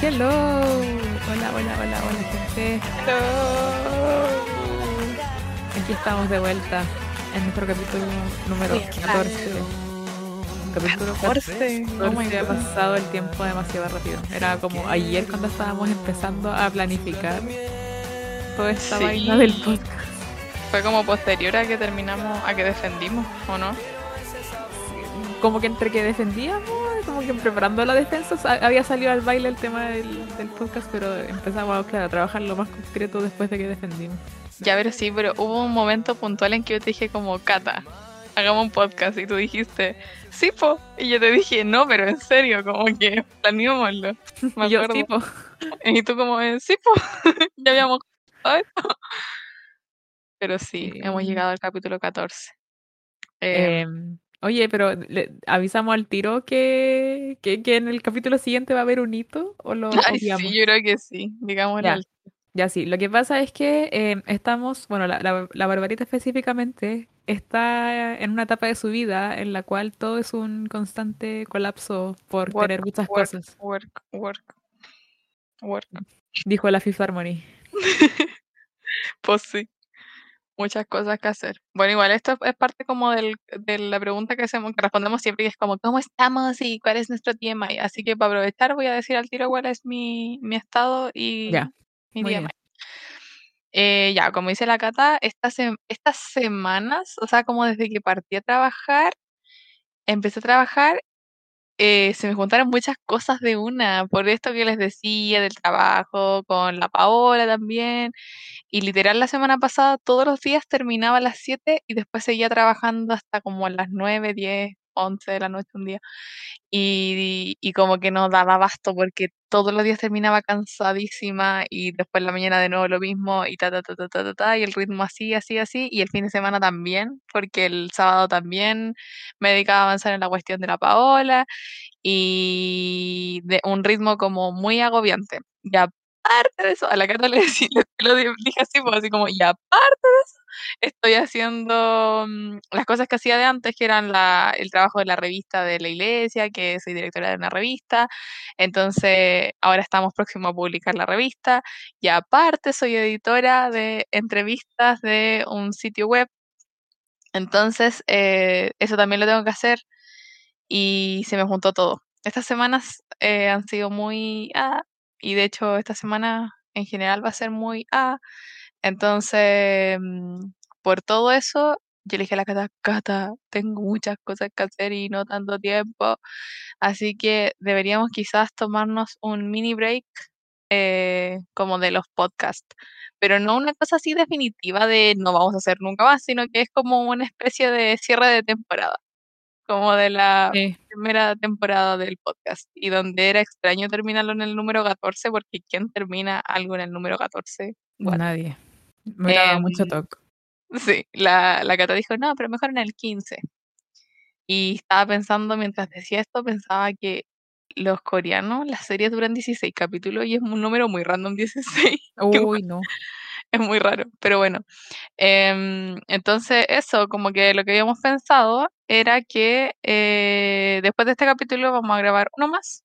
Hello. Hola, hola, hola, hola, gente. Hello. Aquí estamos de vuelta en nuestro capítulo número Sí, 14. Capítulo 14. 14. Oh my ha God. pasado el tiempo demasiado rápido. Era como ayer cuando estábamos empezando a planificar toda esta Sí. vaina del podcast. Fue como posterior a que terminamos, a que defendimos, ¿o no? Como que entre que defendíamos, como que preparando la defensa, sa- había salido al baile el tema del, del podcast, pero empezamos claro, a trabajar lo más concreto después de que defendimos. Ya, pero sí, pero hubo un momento puntual en que yo te dije como, Cata, hagamos un podcast. Y tú dijiste, sí, po. Y yo te dije, no, pero en serio, como que planeémoslo. Me Y yo, tipo, Y tú como, eh, sí, po. ya habíamos. Pero sí, Sí. hemos llegado al capítulo 14. Eh, Em, oye, pero le- avisamos al tiro que, que, que en el capítulo siguiente va a haber un hito o lo ay, sí, yo creo que sí, digámoslo. Ya. sí, lo que pasa es que em, estamos, bueno, la, la, la Barbarita específicamente está en una etapa de su vida en la cual todo es un constante colapso por Work, tener muchas work, cosas, Work, work, work. dijo la Fifth Harmony. Pues sí, muchas cosas que hacer. Bueno, igual esto es parte como del, de la pregunta que hacemos, que respondemos siempre, que es como, ¿cómo estamos y cuál es nuestro TMI? Así que para aprovechar voy a decir al tiro cuál es mi, mi estado y Ya, mi muy bien. Eh, ya, como dice la Cata, estas, estas semanas, o sea, como desde que partí a trabajar, empecé a trabajar, eh, se me juntaron muchas cosas de una, por esto que les decía del trabajo, con la Paola también, y literal la semana pasada todos los días terminaba a las 7 y después seguía trabajando hasta como a las 9, 10, 11 de la noche un día. Y, y como que no daba abasto porque todos los días terminaba cansadísima y después la mañana de nuevo lo mismo y ta, ta, ta, ta, ta, ta, y el ritmo así, así, así, y el fin de semana también, porque el sábado también me dedicaba a avanzar en la cuestión de la Paola y de un ritmo como muy agobiante. Y a la Cata le, dije así, pues así como, y aparte de eso, estoy haciendo mm, las cosas que hacía de antes, que eran la, el trabajo de la revista de la iglesia, que soy directora de una revista. Entonces, ahora estamos próximos a publicar la revista. Y aparte, soy editora de entrevistas de un sitio web. Entonces, eh, eso también lo tengo que hacer y se me juntó todo. Estas semanas eh, han sido muy ah, y de hecho esta semana en general va a ser muy ah. Entonces, mm, por todo eso, yo le dije a la Cata, Cata, tengo muchas cosas que hacer y no tanto tiempo, así que deberíamos quizás tomarnos un mini break eh, como de los podcasts, pero no una cosa así definitiva de no vamos a hacer nunca más, sino que es como una especie de cierre de temporada, como de la Sí, primera temporada del podcast y donde era extraño terminarlo en el número 14 porque ¿quién termina algo en el número 14? What? nadie. Me hubiera dado mucho toque. sí, la, la Cata dijo, no, pero mejor en el 15. Y estaba pensando, mientras decía esto, pensaba que los coreanos, las series duran 16 capítulos y es un número muy random 16. que Uy, no. Es muy raro, pero bueno. Em, entonces, eso, como que lo que habíamos pensado era que eh, después de este capítulo vamos a grabar uno más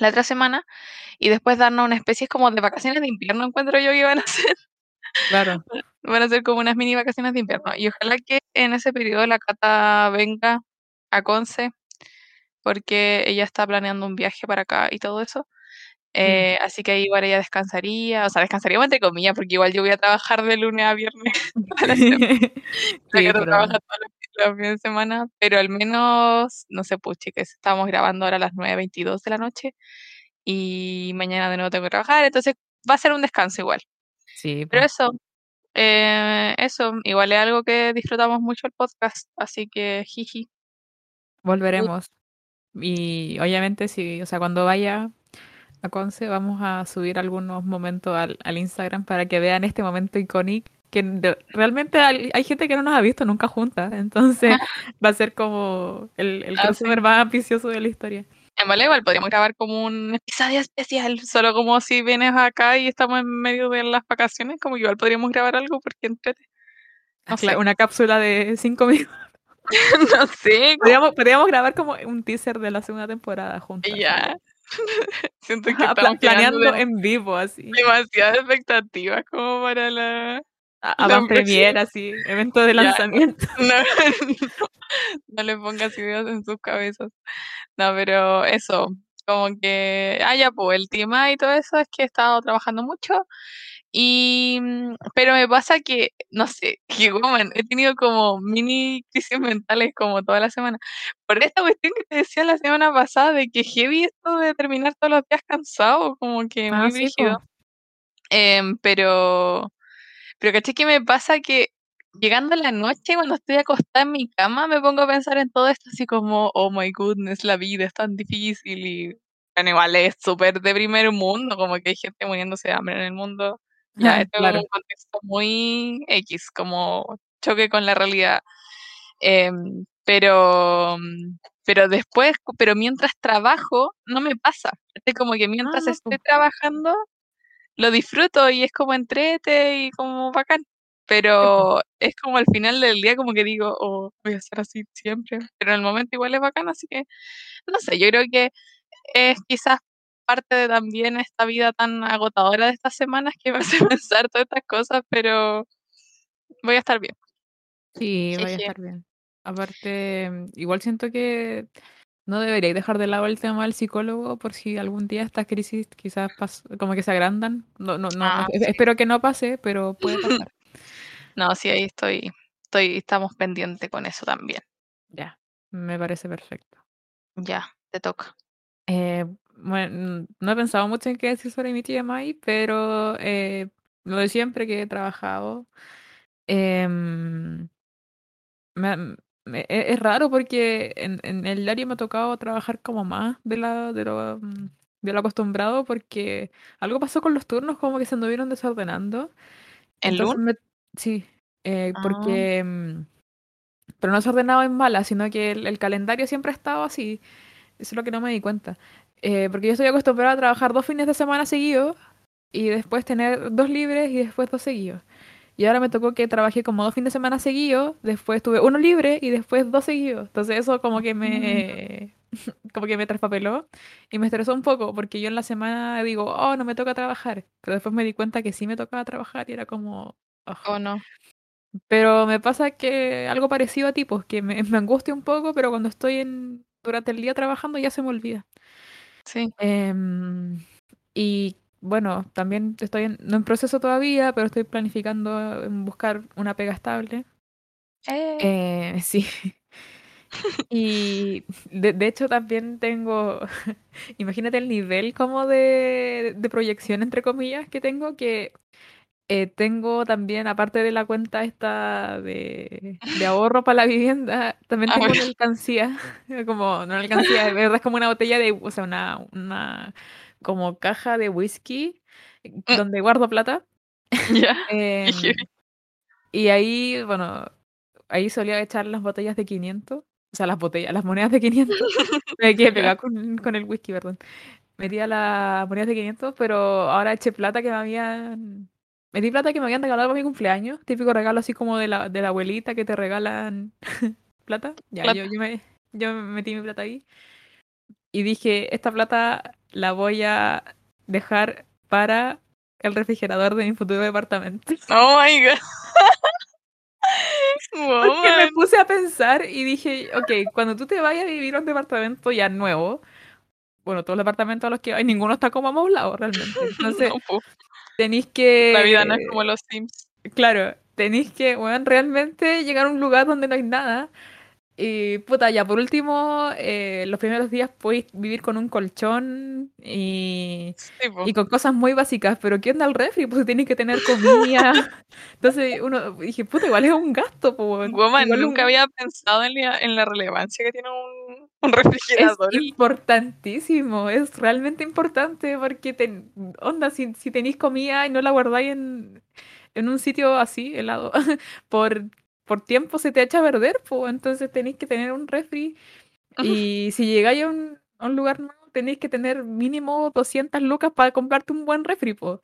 la otra semana y después darnos una especie como de vacaciones de invierno, encuentro yo que iban a ser. Claro. Van a ser como unas mini vacaciones de invierno. Y ojalá que en ese periodo la Cata venga a Conce, porque ella está planeando un viaje para acá y todo eso. Eh, así que ahí igual ella descansaría, o sea, descansaría entre comillas, porque igual yo voy a trabajar de lunes a viernes. La Sí, pero trabaja todos los, fines de semana, pero al menos, no sé, pues chicas, estamos grabando ahora a las 9.22 de la noche y mañana de nuevo tengo que trabajar, entonces va a ser un descanso igual. sí, Pero po. eso, eh, eso, igual es algo que disfrutamos mucho el podcast, así que jiji. Volveremos. Y obviamente sí, o sea, cuando vaya a Conce vamos a subir algunos momentos al, al Instagram para que vean este momento icónico que de- realmente hay, hay gente que no nos ha visto nunca juntas, entonces va a ser como el, el Ah, sí. más ambicioso de la historia. En igual podríamos grabar como un episodio especial, solo como si vienes acá y estamos en medio de las vacaciones, como igual podríamos grabar algo porque. No sé, Una cápsula de cinco minutos. no sé, Podríamos, podríamos grabar como un teaser de la segunda temporada juntas. ya. Siento que creando planeando en vivo, así. demasiadas expectativas como para la... Avant premier, así. Evento de lanzamiento. No, no, no le pongas ideas en sus cabezas. No, pero eso, como que, ah, ya, pues el tema y todo eso es que he estado trabajando mucho y, mm, pero me pasa que, no sé, que woman, he tenido como mini crisis mentales como toda la semana. Por esta cuestión que te decía la semana pasada de que heavy esto de terminar todos los días cansado, como que Ah, muy sí, rígido. Em, pero, pero caché que me pasa que llegando a la noche, cuando estoy acostada en mi cama, me pongo a pensar en todo esto, así como, oh my goodness, la vida es tan difícil y, bueno, igual es súper de primer mundo, como que hay gente muriéndose de hambre en el mundo. Ya, esto es Claro. un contexto muy X, como choque con la realidad. Em, pero, mm, pero después, pero mientras trabajo, no me pasa. Es como que mientras estoy po. trabajando, lo disfruto y es como entrete y como bacán. Pero es como al final del día como que digo, oh, voy a ser así siempre. Pero en el momento igual es bacán, así que no sé, yo creo que es quizás parte de también esta vida tan agotadora de estas semanas que me hace pensar todas estas cosas, pero voy a estar bien. Sí, vaya a estar bien. Aparte, igual siento que no deberíais dejar de lado el tema del psicólogo por si algún día estas crisis quizás como que se agrandan. No, no, no, Ah, sí. espero que no pase, pero puede pasar. No, sí, ahí estoy, estoy, estamos pendientes con eso también. Ya, me parece perfecto. Ya, te toca. Eh, bueno, no he pensado mucho en qué decir sobre mi TMI, pero eh, lo de siempre que he trabajado. em, me- me- e- es raro porque en, en el diario me ha tocado trabajar como más de, la, de, lo, mm, de lo acostumbrado porque algo pasó con los turnos, como que se anduvieron desordenando. ¿El lunes? Sí, eh, Ah. porque... mm, Pero no se ordenado en mala, sino que el, el calendario siempre ha estado así. Eso es lo que no me di cuenta. Eh, porque yo estoy acostumbrada a trabajar dos fines de semana seguidos y después tener dos libres y después dos seguidos. Y ahora me tocó que trabajé como dos fines de semana seguidos, después tuve uno libre y después dos seguidos. Entonces eso como que me como que me traspapeló y me estresó un poco porque yo en la semana digo, oh, no me toca trabajar. Pero después me di cuenta que sí me tocaba trabajar y era como, "Ugh". ¿O no? Pero me pasa que algo parecido a ti, pues que me, me angustia un poco, pero cuando estoy en, durante el día trabajando ya se me olvida. Sí. Em, y bueno, también estoy en, no en proceso todavía, pero estoy planificando en buscar una pega estable. Eh, Eh, sí. Y de, de hecho también tengo, imagínate el nivel como de, de proyección, entre comillas, que tengo, que eh, tengo también, aparte de la cuenta esta de, de ahorro para la vivienda, también Ah, tengo bueno. una alcancía, como, no una alcancía, de verdad es como una botella de, o sea, una, una como caja de whisky eh, Mm. donde guardo plata. ya. Em, heavy. y ahí, bueno, ahí solía echar las botellas de 500, o sea, las botellas, las monedas de 500. Me quedé pegada con, con el whisky, perdón. Metía las monedas de 500, pero ahora eché plata que me habían... Metí plata que me habían regalado para mi cumpleaños. Típico regalo así como de la, de la abuelita que te regalan plata. Ya, Plata. yo, yo, me, yo me metí mi plata ahí. Y dije, esta plata la voy a dejar para el refrigerador de mi futuro departamento. Oh my god. Porque me puse a pensar y dije, ok, cuando tú te vayas a vivir a un departamento ya nuevo, bueno, todos los departamentos a los que hay, ninguno está como amoblado realmente. Entonces, No. Tenéis que... La vida no es como los Sims. Claro, tenéis que, bueno, realmente llegar a un lugar donde no hay nada. Y puta, ya por último, eh, los primeros días podéis vivir con un colchón y, Sí, y con cosas muy básicas, pero ¿qué onda el refri? Pues tienes que tener comida. Entonces uno dije, puta, igual es un gasto, pues. Woman, nunca un- había pensado en la, en la relevancia que tiene un, un Es refrigerador. El- importantísimo, es realmente importante porque onda, si, si tenéis comida y no la guardáis en, en un sitio así, helado, por, por tiempo se te echa a perder, pues entonces tenéis que tener un refri y si llegáis a un, a un lugar nuevo tenéis que tener mínimo 200 lucas para comprarte un buen refri, pues.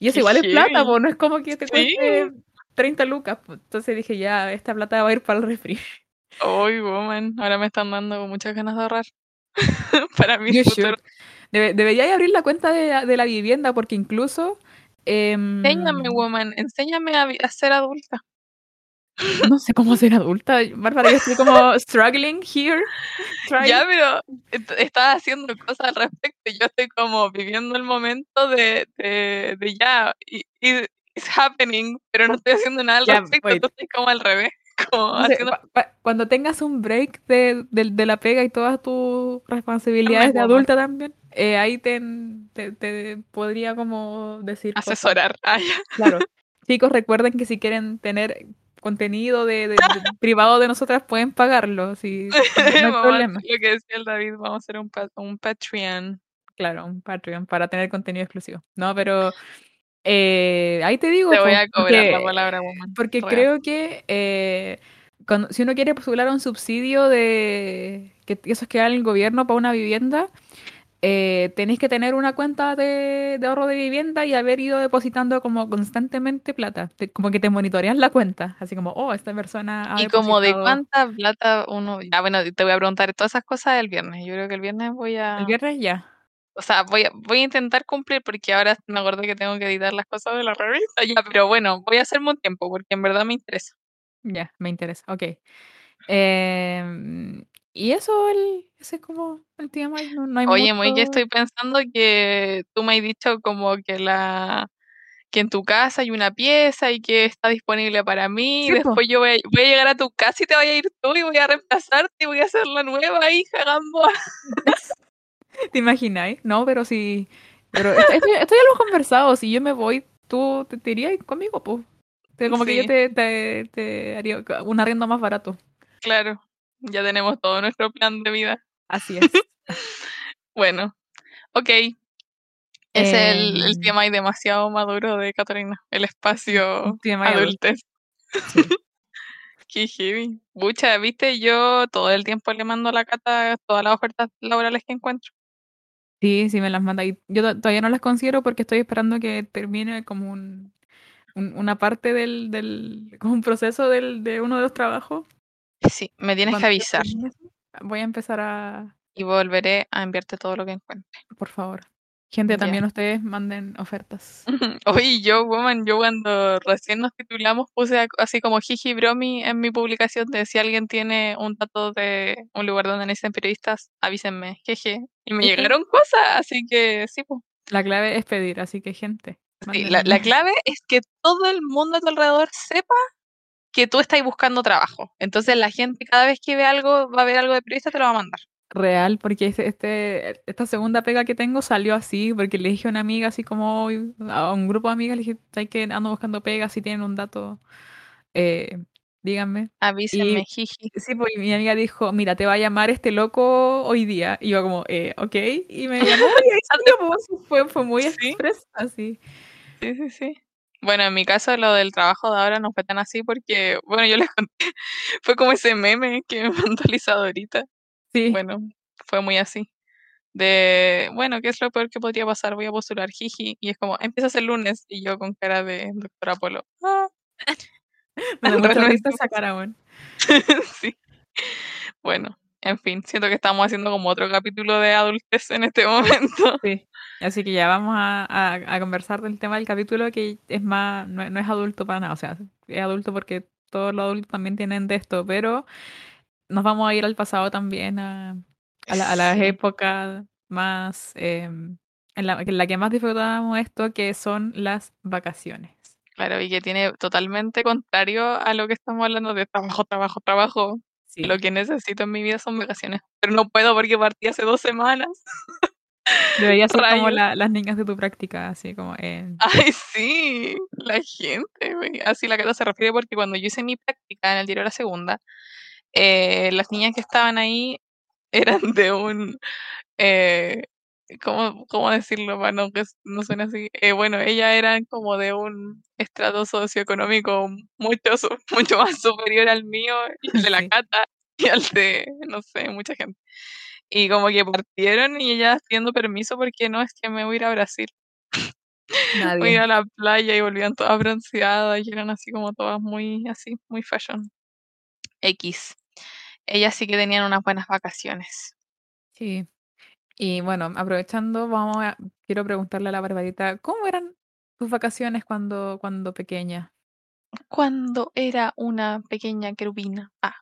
Y eso igual es plata, pues no es como que te Sí. cueste 30 lucas. Entonces dije, ya, esta plata va a ir para el refri. Uy, woman, ahora me están dando muchas ganas de ahorrar. para should. Debe- deberíais abrir la cuenta de, la- de la vivienda porque incluso... em, Enséñame, woman, enséñame a, a ser adulta. no sé cómo ser adulta. Bárbara, yo estoy como struggling here. trying. Ya, pero est- estás haciendo cosas al respecto. Yo estoy como viviendo el momento de, de, de ya, y, y- it's happening, pero no estoy haciendo nada al Ya, respecto. wait. Tú estás como al revés. Haciendo cuando tengas un break de, de- de la pega y todas tus responsabilidades de adulta también, eh, ahí te, te, te podría como decir asesorar. Ah. Claro. Chicos, recuerden que si quieren tener contenido de, privado de nosotras, pueden pagarlo. Si, no hay problema. lo que decía el David, vamos a hacer un, un Patreon. Claro, un Patreon para tener contenido exclusivo. No, pero eh, ahí te digo, Te voy a cobrar la porque, palabra woman. porque Real. creo que eh, cuando- si uno quiere postular un subsidio de que que esos que da el gobierno para una vivienda, eh, tenéis que tener una cuenta de, de ahorro de vivienda y haber ido depositando como constantemente plata. Te- como que te monitorean la cuenta, así como, oh, esta persona ha Y como de cuánta plata uno. Ya, bueno, te voy a preguntar todas esas cosas el viernes. Yo creo que el viernes voy el a. viernes ya. O sea, voy a, voy a intentar cumplir porque ahora me acordé que tengo que editar las cosas de la revista. Ya, pero bueno, voy a hacerme un tiempo porque en verdad me interesa. Ya, me interesa. Ok. Em, y eso, el, ese es como el tema. No, no hay Oye, muy que estoy pensando que tú me has dicho como que la que en tu casa hay una pieza y que está disponible para mí. y Sí, po. después yo voy a, voy a llegar a tu casa y te voy a ir tú y voy a reemplazarte y voy a hacer la nueva hija Gamboa. ¿Te imagináis? No, pero sí. Pero esto, esto- esto ya lo hemos conversado. Si yo me voy, tú te, te irías conmigo, pues. Como que yo te, te, te haría un arriendo más barato. Claro, ya tenemos todo nuestro plan de vida. Así es. Bueno, ok. Es el, el Em, tema demasiado maduro de Catalina, el espacio adultez. Sí. Qué heavy. Mucha, viste, yo todo el tiempo le mando a la Cata todas las ofertas laborales que encuentro. Sí, sí me las manda. Y yo to- todavía no las considero porque estoy esperando que termine como un, un- una parte del, del, como un proceso del, de uno de los trabajos. Sí, me tienes que Cuando avisar termine voy a empezar a, y volveré a enviarte todo lo que encuentre. por favor. Gente, también ustedes manden ofertas. Oye, yo, woman, yo cuando recién nos titulamos puse así como jiji bromi en mi publicación de si alguien tiene un dato de un lugar donde necesitan periodistas, avísenme, jeje. Y me llegaron cosas, así que sí, pues. La clave es pedir, así que gente. Sí, la, la clave es que todo el mundo a tu alrededor sepa que tú estás buscando trabajo. Entonces la gente cada vez que ve algo, va a ver algo de periodista, te lo va a mandar. Real, porque este, este, esta segunda pega que tengo salió así, porque le dije a una amiga, así como a un grupo de amigas, le dije, ¿sabes que ando buscando pegas? Si tienen un dato, eh, díganme. Avísenme, Y jiji. sí, pues y mi amiga dijo, mira, te va a llamar este loco hoy día. Y yo como, eh, ok. Y me llamó y ahí salió, pues, fue, fue muy Sí. express, así. Sí, sí, sí. Bueno, en mi caso lo del trabajo de ahora no fue tan así porque, bueno, yo les conté, fue como ese meme que me mandó Lisa ahorita. Sí, Bueno, fue muy así. De, bueno, ¿qué es lo peor que podría pasar? Voy a postular, jiji. Y es como, empiezas el lunes. Y yo con cara de doctor Apolo. "Ah". me da esa cara, weón. sí. Bueno, en fin, siento que estamos haciendo como otro capítulo de adultez en este momento. Sí. Así que ya vamos a, a, a conversar del tema del capítulo que es más, no, no es adulto para nada, o sea, es adulto porque todos los adultos también tienen de esto, pero nos vamos a ir al pasado también, a, a, la- a las épocas más, em, en la, en la que más disfrutábamos esto, que son las vacaciones. Claro, y que tiene totalmente contrario a lo que estamos hablando de trabajo, trabajo, trabajo. Sí. Lo que necesito en mi vida son vacaciones. Pero no puedo porque partí hace dos semanas. Debería ser como la- las niñas de tu práctica, así como en... Ay, sí, la gente. Así la Cata se refiere porque cuando yo hice mi práctica en el diario La Segunda, eh, las niñas que estaban ahí eran de un, eh, ¿cómo, cómo decirlo para no que no suene así? Eh, bueno, ellas eran como de un estrato socioeconómico mucho, mucho más superior al mío y al de la. Cata y al de, no sé, mucha gente. Y como que partieron y ellas pidiendo permiso porque no, es que me voy a ir a Brasil. Voy a ir a la playa y volvían todas bronceadas y eran así como todas muy así, muy fashion. X. Ellas sí que tenían unas buenas vacaciones. Sí. Y bueno, aprovechando, vamos a, quiero preguntarle a la Barbarita, ¿cómo eran tus vacaciones cuando, cuando pequeña? Cuando era una pequeña querubina. Ah.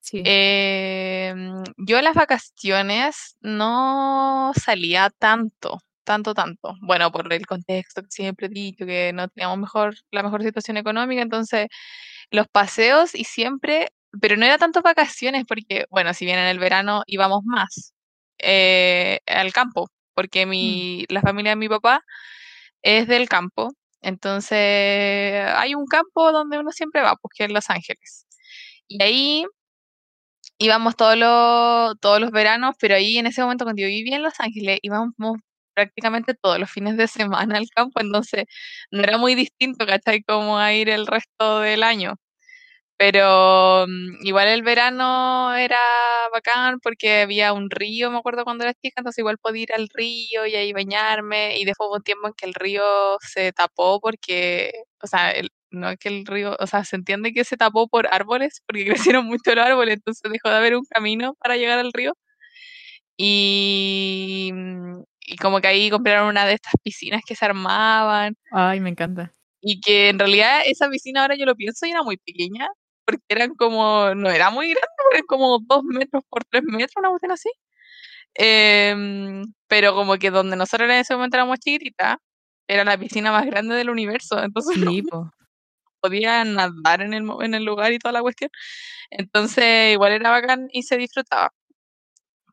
Sí. Em, yo en las vacaciones no salía tanto, tanto, tanto. Bueno, por el contexto que siempre he dicho, que no teníamos mejor, la mejor situación económica, entonces los paseos y siempre, pero no era tanto vacaciones, porque, bueno, si bien en el verano íbamos más eh, al campo, porque Mm. mi, la familia de mi papá es del campo, entonces hay un campo donde uno siempre va, pues que es Los Ángeles. Y ahí íbamos todos los, todos los veranos, pero ahí en ese momento cuando yo vivía en Los Ángeles íbamos prácticamente todos los fines de semana al campo, entonces no era muy distinto, ¿cachai? Como a ir el resto del año. Pero mm, igual el verano era bacán porque había un río, me acuerdo cuando era chica, entonces igual podía ir al río y ahí bañarme y después hubo un tiempo en que el río se tapó porque, o sea, el- no es que el río, o sea, se entiende que se tapó por árboles porque crecieron mucho los árboles, entonces dejó de haber un camino para llegar al río y, y como que ahí compraron una de estas piscinas que se armaban Ay, me encanta. y que en realidad esa piscina ahora yo lo pienso y era muy pequeña, porque eran como, no era muy grande, eran como dos metros por tres metros, una cuestión así. Em, pero como que donde nosotros en ese momento éramos chiquititas, era la piscina más grande del universo, entonces no Sí, po. podía nadar en el, en el lugar y toda la cuestión. Entonces igual era bacán y se disfrutaba.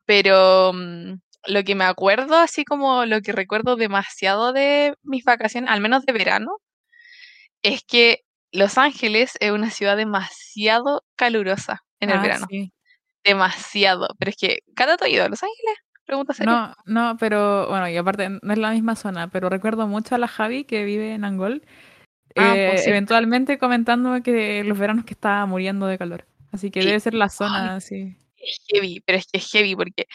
Pero mm, lo que me acuerdo, así como lo que recuerdo demasiado de mis vacaciones, al menos de verano, es que Los Ángeles es una ciudad demasiado calurosa en el Ah, verano. sí. Demasiado. Pero es que, ¿cada has ido a Los Ángeles? Pregunta seria. No, no, pero bueno, y aparte no es la misma zona, pero recuerdo mucho a la Javi que vive en Angol, Ah, pues eh, sí. eventualmente comentándome que los veranos que estaba muriendo de calor. Así que Sí. debe ser la Ay, zona, sí. es heavy, pero es que es heavy porque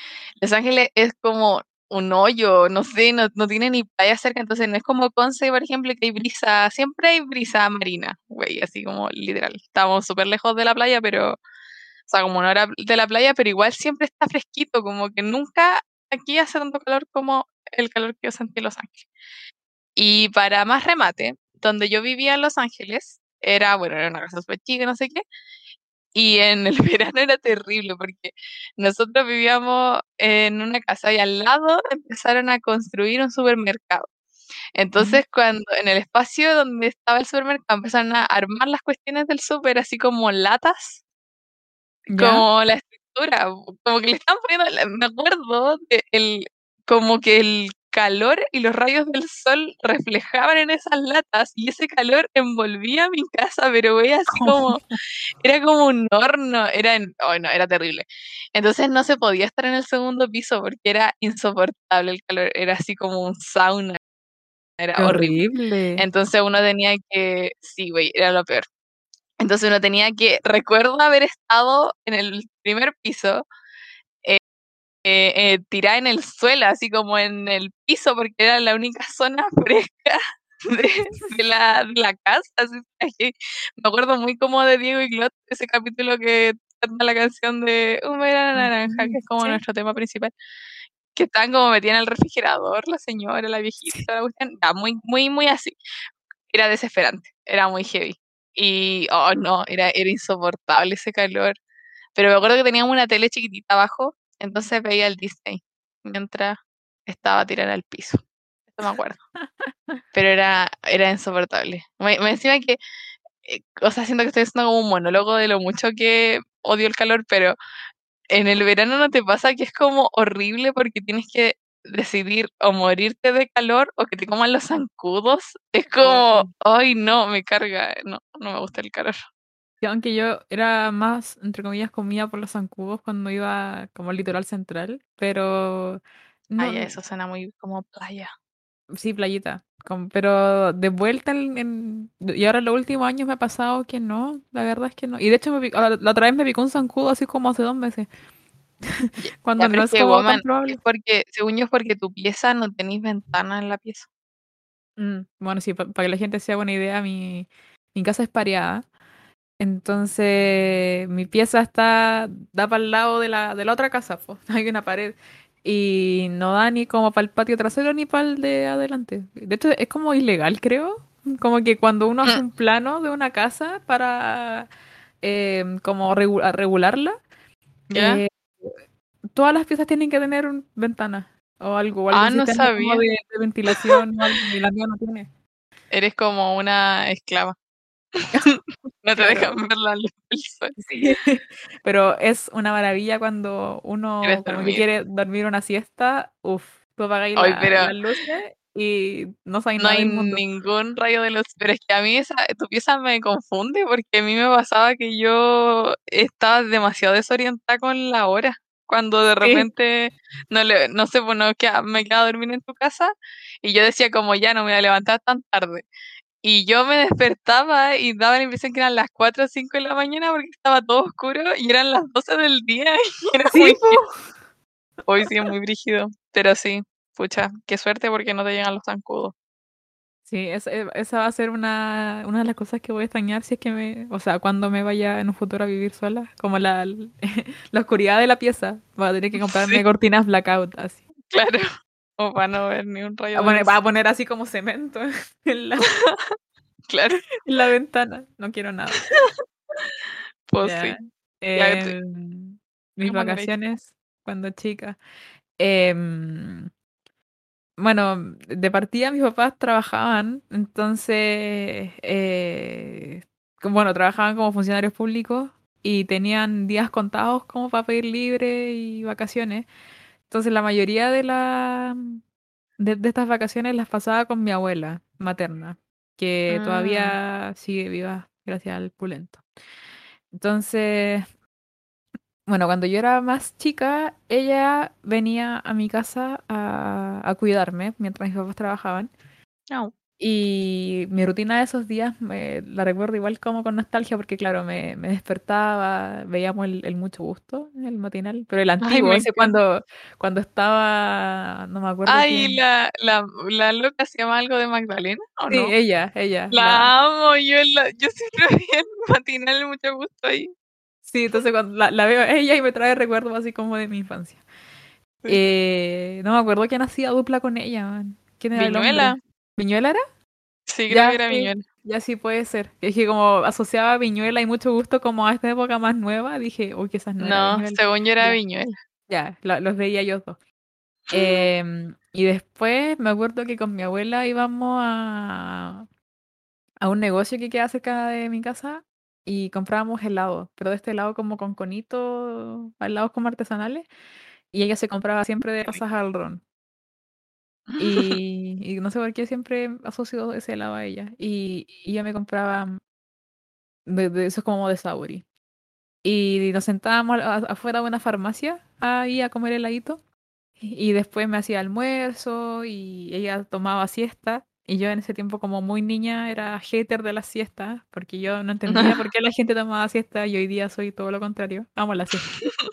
Los Ángeles es como un hoyo, no sé, no, no tiene ni playa cerca, entonces no es como Conce, por ejemplo, que hay brisa, siempre hay brisa marina, güey, así como literal. Estamos súper lejos de la playa, pero, o sea, como una hora de la playa, pero igual siempre está fresquito, como que nunca aquí hace tanto calor como el calor que yo sentí en Los Ángeles. Y para más remate, donde yo vivía en Los Ángeles, era, bueno, era una casa súper chica, no sé qué, y en el verano era terrible porque nosotros vivíamos en una casa y al lado empezaron a construir un supermercado. Entonces, cuando en el espacio donde estaba el supermercado empezaron a armar las cuestiones del súper, así como latas, ¿Ya? como la estructura, como que le estaban poniendo, me acuerdo de el, como que el calor y los rayos del sol reflejaban en esas latas y ese calor envolvía mi casa, pero veía así como era como un horno, era en, oh, no, era terrible. Entonces no se podía estar en el segundo piso porque era insoportable el calor, era así como un sauna, Qué era horrible. horrible. Entonces uno tenía que, sí, güey, era lo peor. Entonces uno tenía que, recuerdo haber estado en el primer piso, eh, eh, tirada en el suelo, así como en el piso, porque era la única zona fresca de, de la, de la casa. así que me acuerdo muy como de Diego y Glot, ese capítulo que canta la canción de Un verano naranja, que es como Sí. nuestro tema principal, que están como metidas en el refrigerador, la señora, la viejita, la cuestión, ya, muy, muy, muy así. Era desesperante, era muy heavy. Y, oh no, era, era insoportable ese calor. Pero me acuerdo que teníamos una tele chiquitita abajo, entonces veía el Disney mientras estaba tirada al piso. Eso me acuerdo. Pero era, era insoportable. Me, me encima que, eh, o sea, siento que estoy haciendo como un monólogo de lo mucho que odio el calor, pero en el verano no te pasa que es como horrible porque tienes que decidir o morirte de calor o que te coman los zancudos. Es como, ay no, me carga, no, no me gusta el calor. Aunque yo era más, entre comillas, comida por los zancudos cuando iba como al litoral central, pero no, Ay, eso suena muy como playa. sí, playita. com- pero de vuelta en, en- y ahora en los últimos años me ha pasado que no, la verdad es que no. Y de hecho me la, la otra vez me picó un zancudo así como hace dos meses, cuando no es como tan woman, es probable. porque, según yo, es porque tu pieza no tenéis ventana en la pieza. Mm, bueno, sí, para que la gente se haga una idea, mi, mi casa es pareada. Entonces, mi pieza está, da para el lado de la, de la otra casa, po. Hay una pared. y no da ni como para el patio trasero ni para el de adelante. De hecho, es como ilegal, creo. Como que cuando uno hace Mm, un plano de una casa para em, como regu- a regularla, ¿Ya? eh, todas las piezas tienen que tener un- ventanas o algo, o Ah, no sistema como sabía. de, de ventilación o algo, y la mía no tiene. Eres como una esclava. No te dejan ver la luz del sol. Sí. Pero es una maravilla cuando uno como que quiere dormir una siesta, uff, tú apagáis Ay, la- pero las luces y no sabes no nada hay del mundo. ningún rayo de luz. Pero es que a mí esa, tu pieza me confunde porque a mí me pasaba que yo estaba demasiado desorientada con la hora. Cuando de Sí, repente, no, le, no sé, pues no queda- me quedaba a dormir en tu casa y yo decía como ya no me voy a levantar tan tarde. Y yo me despertaba y daba la impresión que eran las 4 o 5 de la mañana porque estaba todo oscuro y eran las 12 del día y era sí, muy. Hoy sí es muy brígido, pero sí, pucha, qué suerte porque no te llegan los zancudos. Sí, es- e- esa va a ser una, una de las cosas que voy a extrañar si es que me, o sea, cuando me vaya en un futuro a vivir sola, como la, la oscuridad de la pieza, voy a tener que comprarme Sí, cortinas blackout, así. claro, o para no ver ni un Va rayo a de poner, va a poner así como cemento en la, Claro, en la ventana, no quiero nada. pues sí. Te- Em, mis a vacaciones cuando chica. Em, bueno, de partida mis papás trabajaban, entonces, eh, bueno, trabajaban como funcionarios públicos y tenían días contados como para pedir libre y vacaciones. Entonces la mayoría de, la, de, de estas vacaciones las pasaba con mi abuela materna, que Mm, todavía sigue viva gracias al pulento. Entonces, bueno, cuando yo era más chica, ella venía a mi casa a, a cuidarme mientras mis papás trabajaban. Y mi rutina de esos días me, la recuerdo igual como con nostalgia, porque claro, me, me despertaba, veíamos el, el Mucho Gusto, el matinal, pero el antiguo, ese cuando, cuando estaba, no me acuerdo Ay, quién. la, la, la loca se llama algo de Magdalena, ¿o Sí, no? ella, ella, la... La amo, yo, la, yo siempre vi el matinal, mucho gusto ahí. Sí, entonces cuando la, la veo ella y me trae recuerdos así como de mi infancia. Sí. Eh, no me acuerdo quién hacía dupla con ella, man. ¿Quién era? Viñuela, ¿Viñuela era? sí, creo Ya, que era sí, Viñuela. ya sí puede ser. Es que como asociaba a Viñuela y mucho gusto como a esta época más nueva, dije, uy, que esas no era No, según yo era Viñuela. ya, lo- los veía yo dos. Em, y después me acuerdo que con mi abuela íbamos a, a un negocio que queda cerca de mi casa y comprábamos helado, pero de este helado como con conito, helados como artesanales, y ella se compraba siempre de pasas al ron. Y, y no sé por qué siempre asocio ese helado a ella. Y, y ella me compraba de, de esos como de Sabori. Y nos sentábamos a- afuera de una farmacia ahí a comer heladito. Y después me hacía almuerzo y ella tomaba siesta. Y yo en ese tiempo como muy niña era hater de las siestas porque yo no entendía por qué la gente tomaba siesta y hoy día soy todo lo contrario. Amo la siesta.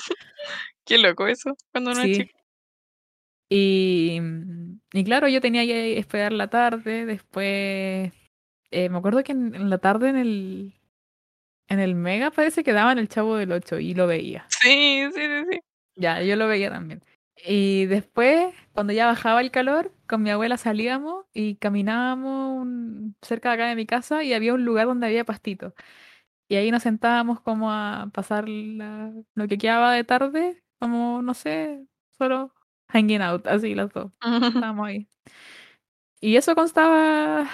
Qué loco eso, cuando uno es Sí. chico. Y, mm, y claro, yo tenía que esperar la tarde. Después eh, me acuerdo que en, en la tarde en el, en el Mega parece que daban el Chavo del 8 y lo veía. Sí, sí, sí, sí. Ya, yo lo veía también. Y después, cuando ya bajaba el calor, con mi abuela salíamos y caminábamos un- cerca de acá de mi casa y había un lugar donde había pastito. Y ahí nos sentábamos como a pasar la- lo que quedaba de tarde, como, no sé, solo hanging out, así las dos. Estábamos ahí. Y eso constaba,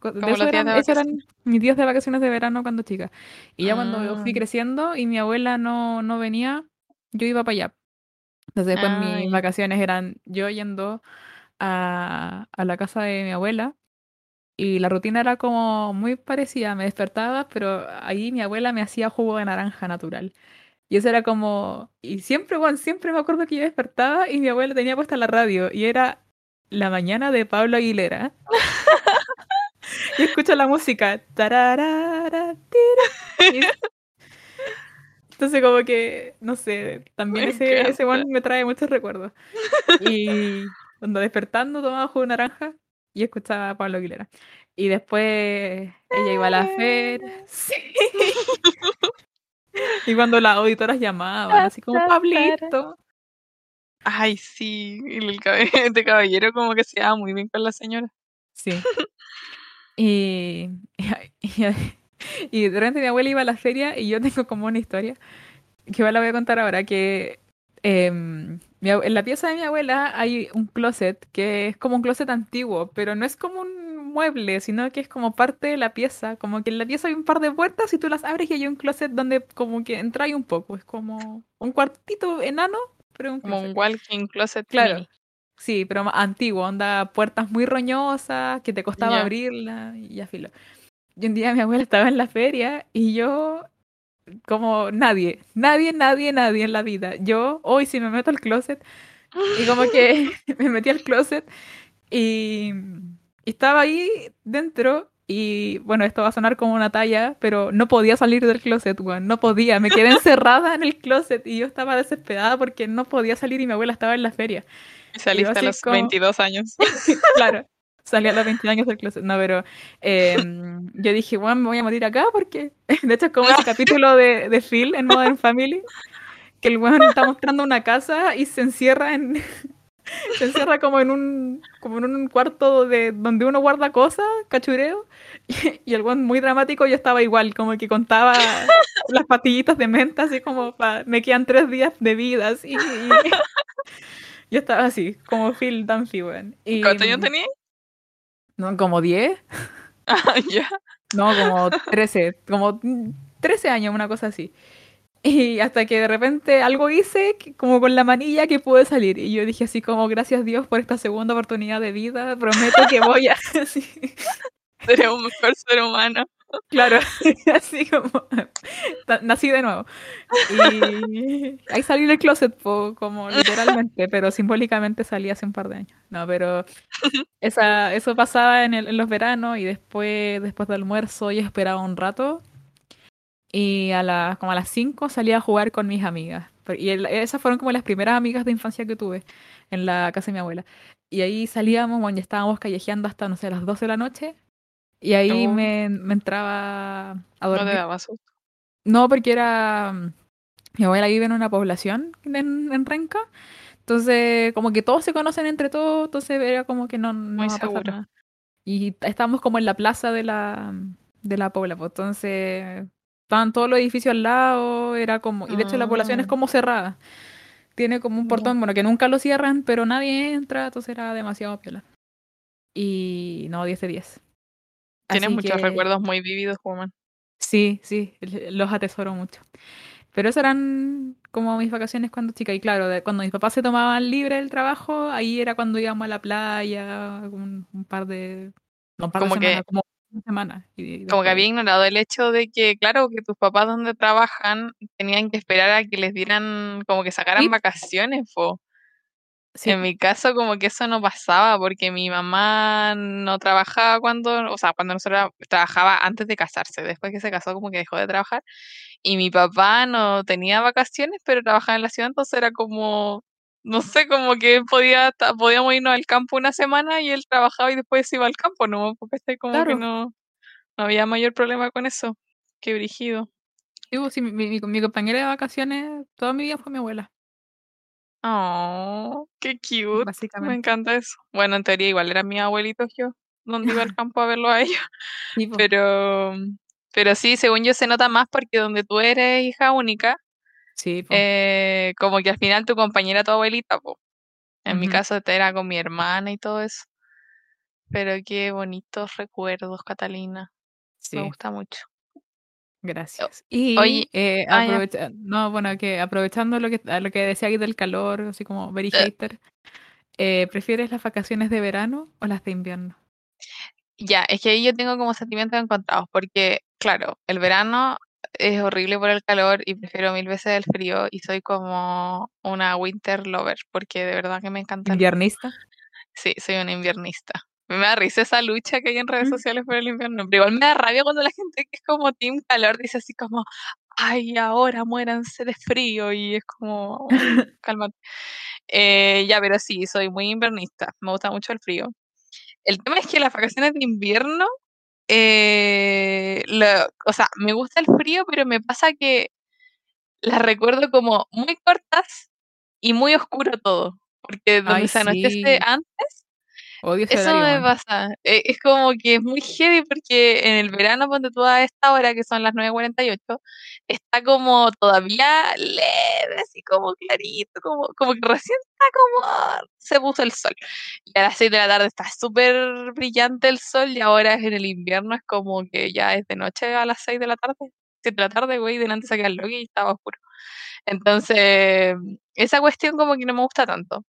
co- de eso eran, de eso eran mis días de vacaciones de verano cuando chica. Y ya cuando yo fui creciendo y mi abuela no, no venía, yo iba para allá. Entonces después mis Ay, vacaciones eran yo yendo a, a la casa de mi abuela y la rutina era como muy parecida. Me despertaba, pero ahí mi abuela me hacía jugo de naranja natural. Y eso era como... Y siempre, bueno, siempre me acuerdo que yo despertaba y mi abuela tenía puesta la radio y era la mañana de Pablo Aguilera. Y escucho la música. tararara, tira, Entonces como que, no sé, también me ese, ese encanta. one me trae muchos recuerdos. Y cuando despertando tomaba jugo de naranja y escuchaba a Pablo Aguilera. Y después ella iba a la feria. Sí. Y cuando las auditoras llamaban, así como, Pablito. Ay, sí, el caballero, este caballero como que se llevaba muy bien con la señora. Sí. Y, y, y de repente mi abuela iba a la feria y yo tengo como una historia que igual la voy a contar ahora, que abue- en la pieza de mi abuela hay un closet que es como un closet antiguo, pero no es como un mueble, sino que es como parte de la pieza, como que en la pieza hay un par de puertas y tú las abres y hay un closet donde como que entra un poco, es como un cuartito enano, pero un Como closet. un walking closet Claro, mini. sí, pero más antiguo, onda puertas muy roñosas, que te costaba abrirla y ya filo. Y un día mi abuela estaba en la feria y yo, como nadie, nadie, nadie, nadie en la vida. Yo hoy si me meto al closet y como que me metí al closet y, y estaba ahí dentro y bueno, esto va a sonar como una talla, pero no podía salir del closet, weón, no podía. Me quedé encerrada en el closet y yo estaba desesperada porque no podía salir y mi abuela estaba en la feria. Y saliste a los como- 22 años. Claro, salí a los 20 años del closet. No, pero em, yo dije, bueno, me voy a morir acá porque, de hecho, es como ese capítulo de, de Phil en Modern Family, que el weón está mostrando una casa y se encierra en. Se encierra como en un como en un cuarto de donde uno guarda cosas, cachureo, y, y el weón muy dramático yo estaba igual, como que contaba las pastillitas de menta, así como pa- me quedan tres días de vida, así, y yo estaba así, como Phil Dunphy, weón. Y, ¿Cuántos años tenías? No, como 10, Ah, ya. no, como 13, como 13 años, una cosa así. Y hasta que de repente algo hice, como con la manilla, que pude salir. Y yo dije así como, gracias Dios por esta segunda oportunidad de vida, prometo que voy a... Seré un mejor ser humano. Claro, así como... Nací de nuevo. Y ahí salí del closet, po, como literalmente, pero simbólicamente salí hace un par de años. No, pero esa, eso pasaba en, los veranos y después, después del almuerzo yo esperaba un rato y a las, como a las 5 salía a jugar con mis amigas. Y esas fueron como las primeras amigas de infancia que tuve en la casa de mi abuela. Y ahí salíamos, bueno, ya estábamos callejeando hasta, no sé, las 12 de la noche. Y ahí Oh. me, me entraba a No te dormir. daba susto. No, porque era. mm, Mi abuela vive en una población en, en Renca. Entonces, como que todos se conocen entre todos. Entonces, era como que no, no Muy va a pasar seguro. nada. Y estábamos como en la plaza de la, de la pobla. pues, Entonces, estaban todos los edificios al lado. Era como. Y de hecho, la población es Ah. como cerrada. Tiene como un portón, bueno, que nunca lo cierran, pero nadie entra. Entonces, era demasiado piola. Y no, 10 de 10. Tienes muchos que- recuerdos muy vividos, Woman. Sí, sí, los atesoro mucho. Pero esas eran como mis vacaciones cuando chica. Y claro, de- cuando mis papás se tomaban libre del trabajo, ahí era cuando íbamos a la playa, un, un par de... No, un par de Como que- semanas, como una semana. y- y Como que había ignorado el hecho de que, claro, que tus papás donde trabajan tenían que esperar a que les dieran, como que sacaran Sí. vacaciones, po. Sí, En mi caso, como que eso no pasaba, porque mi mamá no trabajaba cuando, o sea, cuando nosotros trabajaba antes de casarse, después que se casó, como que dejó de trabajar, y mi papá no tenía vacaciones, pero trabajaba en la ciudad, entonces era como, no sé, como que podía, podíamos irnos al campo una semana y él trabajaba y después iba al campo, ¿no? Porque este como que no, no había mayor problema con eso. Qué brígido. Pues, sí, mi, mi- mi compañera de vacaciones toda mi vida fue mi abuela, Oh, qué cute. Me encanta eso. Bueno, en teoría igual eran mis abuelitos yo, donde iba al campo a verlo a ellos. Sí, pues, Pero, pero sí, según yo se nota más porque donde tú eres hija única, sí, pues. eh, como que al final tu compañera tu abuelita, po. En mi caso te era con mi hermana y todo eso. Pero qué bonitos recuerdos, Catalina. Sí, Me gusta mucho. Gracias. Y oye, eh, ah, ya. aprovecha- no, bueno, que aprovechando lo que, lo que decía aquí del calor, así como very Eh. hater, eh, ¿prefieres las vacaciones de verano o las de invierno? Ya, es que ahí yo tengo como sentimientos encontrados, porque, claro, el verano es horrible por el calor y prefiero mil veces el frío y soy como una winter lover, porque de verdad que me encanta el ¿Inviernista? Sí, soy una inviernista. Me da risa esa lucha que hay en redes sociales por el invierno, pero igual me da rabia cuando la gente que es como team calor dice así como, ay, ahora muéranse de frío y es como, cálmate. Eh, ya, pero sí, soy muy invernista, me gusta mucho el frío. El tema es que las vacaciones de invierno, eh, lo- o sea, me gusta el frío, pero me pasa que las recuerdo como muy cortas y muy oscuro todo. Porque donde Ay, se anochece sí. antes, Odio ese eso horario, me pasa. Eh, es como que es muy heavy porque en el verano, cuando tú a esta hora, que son las 9.48, está como todavía leve, así como clarito, como, como que recién está como se puso el sol. Y a las 6 de la tarde está súper brillante el sol y ahora en el invierno es como que ya es de noche a las 6 de la tarde. 7 de la tarde, güey, delante queda el y estaba oscuro. Entonces, esa cuestión como que no me gusta tanto.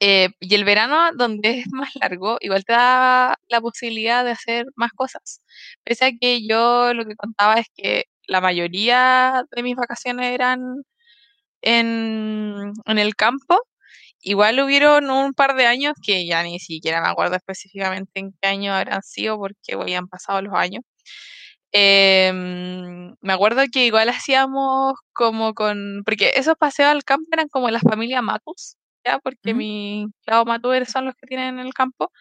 Eh, y el verano, donde es más largo, igual te da la posibilidad de hacer más cosas. Pese a que yo lo que contaba es que la mayoría de mis vacaciones eran en, el campo. Igual hubieron un par de años que ya ni siquiera me acuerdo específicamente en qué año habrán sido porque hoy han pasado los años. Em, me acuerdo que igual hacíamos como con, porque esos paseos al campo eran como las familias Matus, ¿ya? Porque ¿Mm? mi lado Matus son los que tienen en el campo,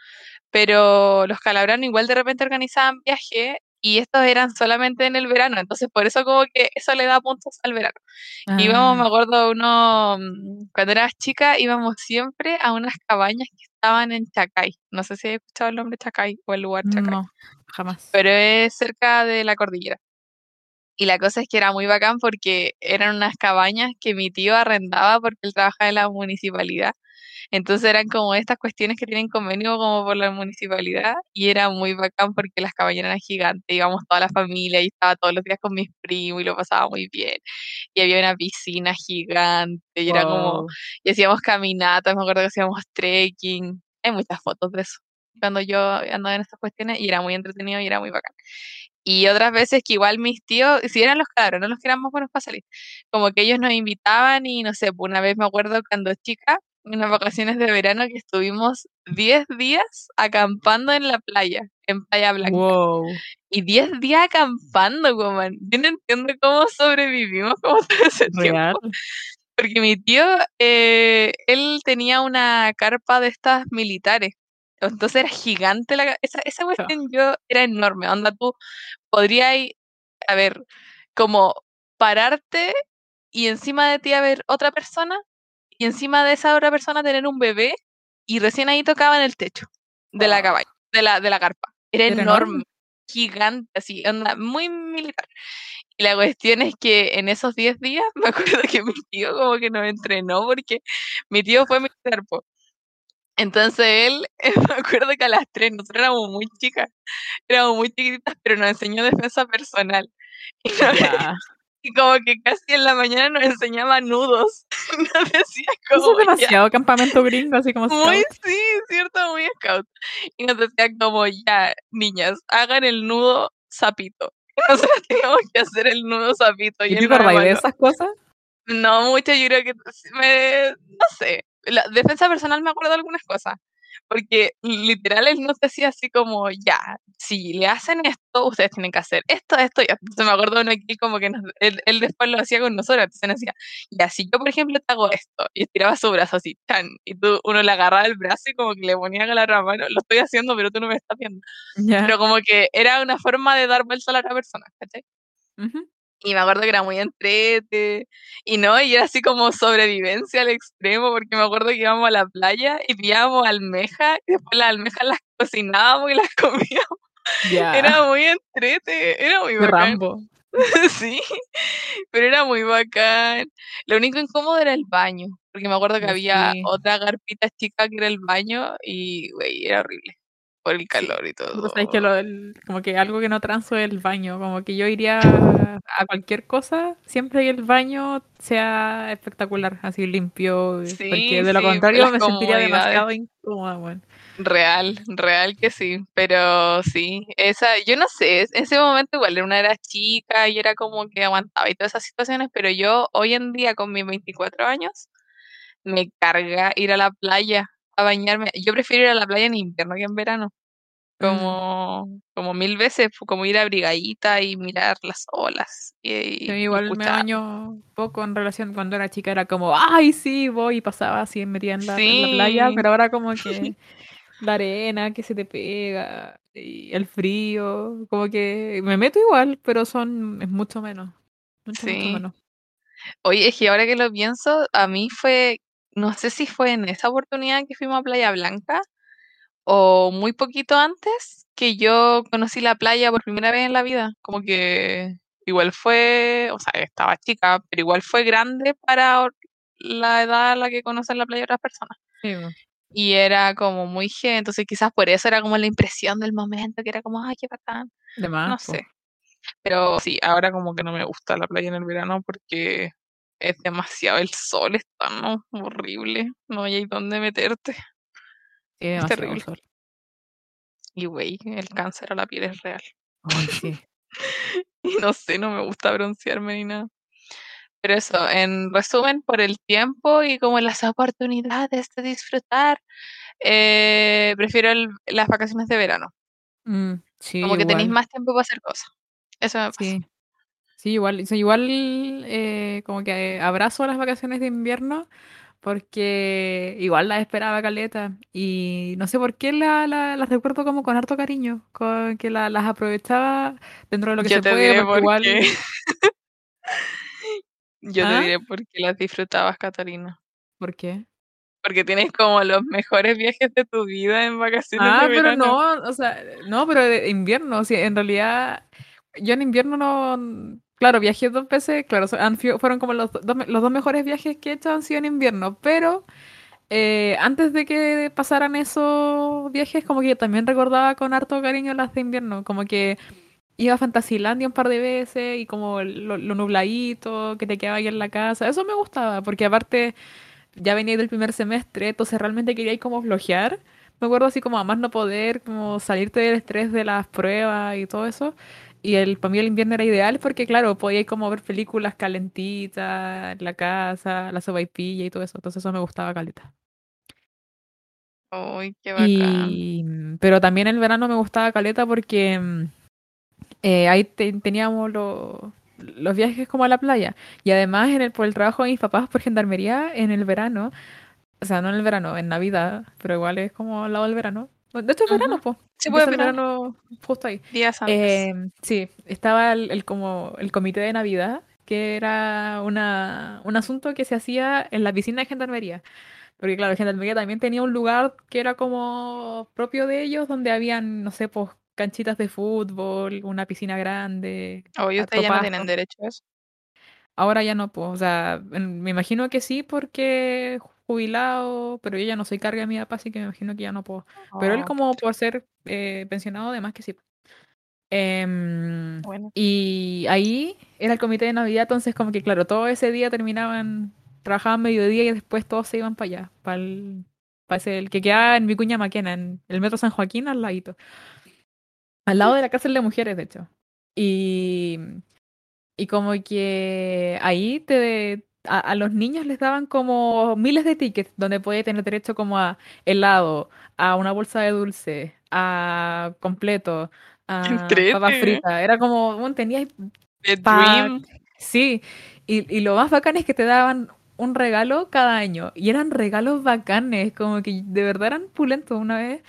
pero los calabranos igual de repente organizaban viajes y estos eran solamente en el verano, entonces por eso como que eso le da puntos al verano. Íbamos, me Ah, acuerdo, uno, cuando eras chica, íbamos siempre a unas cabañas que estaban en Chacay. No sé si has escuchado el nombre Chacay o el lugar Chacay, no, jamás. pero es cerca de la cordillera. Y la cosa es que era muy bacán porque eran unas cabañas que mi tío arrendaba porque él trabajaba en la municipalidad. Entonces eran como estas cuestiones que tienen convenio como por la municipalidad y era muy bacán porque las cabañas eran gigantes, íbamos toda la familia y estaba todos los días con mis primos y lo pasaba muy bien. Y había una piscina gigante y era como, y hacíamos caminatas, me acuerdo que hacíamos trekking. Hay muchas fotos de eso cuando yo andaba en estas cuestiones y era muy entretenido y era muy bacán. Y otras veces que igual mis tíos, si eran los cabros, no los que eran más buenos para salir, como que ellos nos invitaban y no sé, una vez me acuerdo cuando chica, en las vacaciones de verano que estuvimos 10 días acampando en la playa, en Playa Blanca. Wow. Y 10 días acampando, como, yo no entiendo cómo sobrevivimos como todo ese Real. tiempo. Porque mi tío, eh, él tenía una carpa de estas militares. Entonces era gigante la esa, esa cuestión yo era enorme. Onda, tú podrías, a ver, como pararte y encima de ti haber otra persona y encima de esa otra persona tener un bebé y recién ahí tocaba en el techo de la cabaña, de la, de la carpa. Era Era enorme, enorme. gigante, así, onda, muy militar. Y la cuestión es que en esos 10 días me acuerdo que mi tío como que nos entrenó porque mi tío fue militar, po. Entonces él, me acuerdo que a las 3, nosotros éramos muy chicas, éramos muy chiquititas, pero nos enseñó defensa personal. Y, como que casi en la mañana nos enseñaba nudos. Nos decía Eso es como, ya, demasiado campamento gringo, así como muy, scout. sí, cierto, muy scout. Y nos decía como, ya, niñas, hagan el nudo sapito. Y nosotros teníamos que hacer el nudo sapito. ¿Y Y acordáis de esas cosas? No mucho, yo creo que me, no sé, la defensa personal me acuerdo de algunas cosas, porque literal él nos decía así como, ya, si le hacen esto, ustedes tienen que hacer esto, esto, y. Entonces me acuerdo uno aquí como que nos- él, él después lo hacía con nosotros, entonces nos decía, ya, si yo por ejemplo te hago esto, y estiraba su brazo así, chan, y tú, uno le agarraba el brazo y como que le ponía con la otra mano, lo estoy haciendo, pero tú no me estás viendo. Pero como que era una forma de dar vuelta a la otra persona, ¿cachai? Ujú. Y me acuerdo que era muy entrete. Y no, y era así como sobrevivencia al extremo, porque me acuerdo que íbamos a la playa y pillábamos almejas, y después las almejas las cocinábamos y las comíamos. Era muy entrete, era muy bacán. Rambo. sí, pero era muy bacán. Lo único incómodo era el baño, porque me acuerdo que había otra carpita chica que era el baño y, güey, era horrible. Por el calor y todo. sabes que lo, el- como que algo que no transo es el baño. Como que yo iría a cualquier cosa siempre que el baño sea espectacular, así limpio. Sí, Porque de lo sí, contrario me sentiría demasiado incómoda. Real, real que sí, pero sí, esa, yo no sé, en ese momento igual una era chica y era como que aguantaba y todas esas situaciones, pero yo hoy en día con mis 24 años me carga ir a la playa a bañarme. Yo prefiero ir a la playa en invierno que en verano. Como, como mil veces, como ir abrigadita y mirar las olas y, Yo y igual me baño poco en relación cuando era chica, era como, ay, sí, voy y pasaba así metida en la, en la playa, pero ahora como que la arena que se te pega y el frío, como que me meto igual, pero son, es mucho menos, mucho, mucho sí. menos. Oye, es que ahora que lo pienso, a mí fue, no sé si fue en esa oportunidad que fuimos a Playa Blanca o muy poquito antes que yo conocí la playa por primera vez en la vida. Como que igual fue, o sea, estaba chica, pero igual fue grande para la edad a la que conocen la playa otras personas. Sí. Y era como muy gente, entonces quizás por eso era como la impresión del momento, que era como, ay, qué bacán. De más, No sé. Pero sí, ahora como que no me gusta la playa en el verano porque es demasiado el sol, está ¿no? horrible, no hay dónde meterte. Sí, demasiado terrible. sol. Y güey, el cáncer a la piel es real. Ay, sí. Y no sé, no me gusta broncearme ni nada. Pero eso, en resumen, por el tiempo y como las oportunidades de disfrutar, eh, prefiero el- las vacaciones de verano. Mm, sí, Como que tenéis igual. más tiempo para hacer cosas. Eso me pasa. Sí. Sí, igual, igual eh, como que abrazo las vacaciones de invierno porque igual las esperaba caleta y no sé por qué la- la- las recuerdo como con harto cariño, con que la- las aprovechaba dentro de lo que Yo se te puede, diré porque por igual... Yo te ¿Ah? diré por qué las disfrutabas, Catalina. ¿Por qué? Porque tienes como los mejores viajes de tu vida en vacaciones Ah, de pero no, o sea, no, pero de invierno, sí, en realidad yo en invierno no, claro, viajé dos veces, claro, fueron como los dos, me- los dos mejores viajes que he hecho han sido en invierno, pero eh, antes de que pasaran esos viajes, como que también recordaba con harto cariño las de invierno, como que iba a Fantasilandia un par de veces y como lo, lo nubladito, que te quedaba ahí en la casa, eso me gustaba, porque aparte ya venía del primer semestre, entonces realmente quería ir como flojear. Me acuerdo así como a más no poder, como salirte del estrés de las pruebas y todo eso. Y el, para mí el invierno era ideal porque, claro, podía ir como ver películas calentitas en la casa, la sopaipilla y todo eso. Entonces eso me gustaba caleta. Uy, qué bacán. Y, pero también el verano me gustaba caleta porque eh, ahí te- teníamos lo- los viajes como a la playa. Y además en el, por el trabajo de mis papás por gendarmería en el verano, o sea, no en el verano, en Navidad, pero igual es como al lado del verano. De hecho es verano, pues. Sí, el verano. verano justo ahí. Días antes. Eh, sí, estaba el, el como el comité de Navidad, que era una, un asunto que se hacía en la piscina de gendarmería. Porque claro, Gendarmería también tenía un lugar que era como propio de ellos, donde habían, no sé, pues canchitas de fútbol, una piscina grande, Oye, harto ustedes ya no tienen derecho a eso. Ahora ya no, pues, o sea, me imagino que sí porque jubilado, pero yo ya no soy carga de mi papá, así que me imagino que ya no puedo. Pero él Oh, como por ser eh, pensionado, además que sí. Em, bueno. y ahí era el comité de Navidad, entonces como que claro, todo ese día terminaban, trabajaban mediodía y después todos se iban para allá, para el, ese, el que quedaba en Vicuña Maquena, en el metro San Joaquín al ladito. Al lado de la cárcel de mujeres, de hecho. Y, y como que ahí te, a, a los niños les daban como miles de tickets donde podías tener derecho como a helado, a una bolsa de dulce, a completo, a papas fritas. Era como, bueno, tenías. Sí, y, y lo más bacán es que te daban un regalo cada año. Y eran regalos bacanes, como que de verdad eran pulentos. Una vez,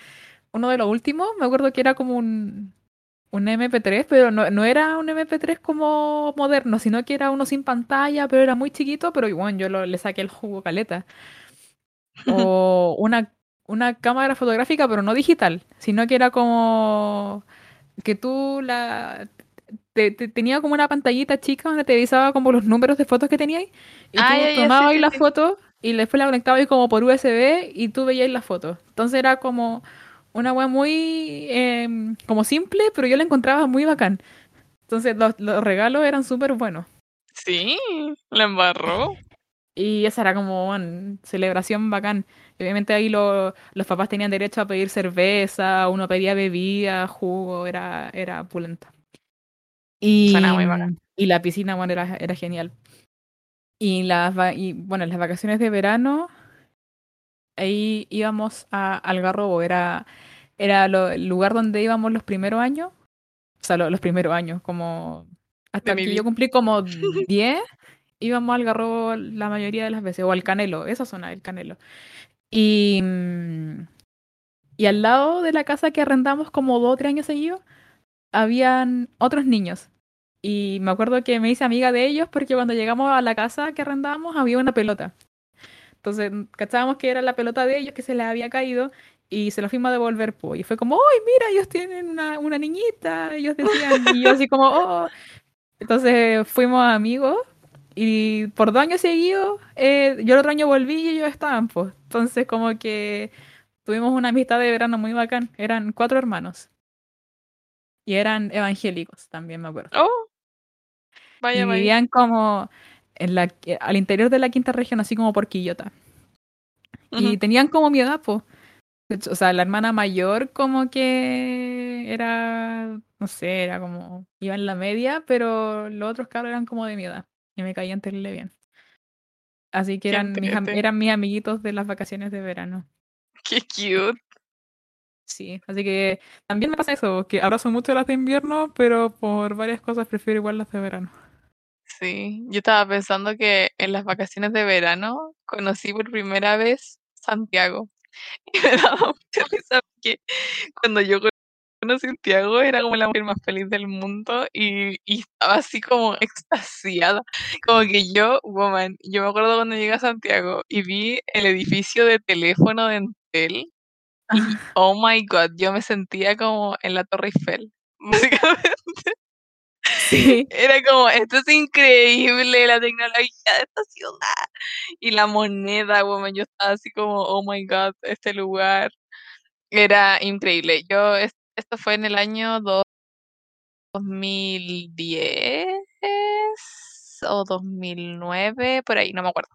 uno de los últimos, me acuerdo que era como un, un MP3, pero no, no era un MP3 como moderno, sino que era uno sin pantalla, pero era muy chiquito, pero igual yo lo- le saqué el jugo caleta. O una, una cámara fotográfica, pero no digital, sino que era como que tú la te, te- tenía como una pantallita chica donde te avisaba como los números de fotos que tenías y tú ya, tomabas sí, las sí. fotos y después la conectabas como por USB y tú veías las fotos. Entonces era como una web muy em, como simple, pero yo la encontraba muy bacán. Entonces los, los regalos eran súper buenos. Sí, la embarró. Y esa era como bueno, celebración bacán. Y obviamente ahí lo- los papás tenían derecho a pedir cerveza, uno pedía bebida, jugo, era, era pulenta. Y, Suena muy bacán. y la piscina, bueno, era, era genial. Y las, y bueno, las vacaciones de verano, ahí íbamos a Algarrobo, era, era lo- el lugar donde íbamos los primeros años, o sea, lo- los primeros años, como hasta que yo cumplí como 10, íbamos al Algarrobo la mayoría de las veces, o al Canelo, esa zona del Canelo. Y, y al lado de la casa que arrendamos como dos o tres años seguidos, habían otros niños. Y me acuerdo que me hice amiga de ellos porque cuando llegamos a la casa que arrendábamos había una pelota. Entonces, cachábamos que era la pelota de ellos que se les había caído y se la fuimos a devolver, po. Y fue como, ¡ay, mira, ellos tienen una, una niñita! Ellos decían, y yo así como, ¡oh! Entonces fuimos amigos y por dos años seguidos, eh, yo el otro año volví y ellos estaban, pues. Entonces, como que tuvimos una amistad de verano muy bacán. Eran cuatro hermanos. Y eran evangélicos también, me acuerdo. Oh, Y vaya, vaya. vivían como en la, al interior de la quinta región, así como por Quillota. Y tenían como mi edad, pues. O sea, la hermana mayor como que era, no sé, era como, iba en la media, pero los otros cabros eran como de mi edad. Y me caían terrible bien. Así que eran mis, eran mis amiguitos de las vacaciones de verano. Qué cute. Sí, así que también me pasa eso, que abrazo mucho las de invierno, pero por varias cosas prefiero igual las de verano. Sí, yo estaba pensando que en las vacaciones de verano conocí por primera vez Santiago. Y me daba mucha risa porque cuando yo conocí Santiago era como la mujer más feliz del mundo y, y estaba así como extasiada. Como que yo, woman, yo me acuerdo cuando llegué a Santiago y vi el edificio de teléfono de Entel y oh my god, yo me sentía como en la Torre Eiffel. Básicamente. Sí. Era como, esto es increíble, la tecnología de esta ciudad. Y la moneda, woman, yo estaba así como, oh my god, este lugar. Era increíble. Yo, es- esto fue en el año do- 2010 o 2009, por ahí, no me acuerdo.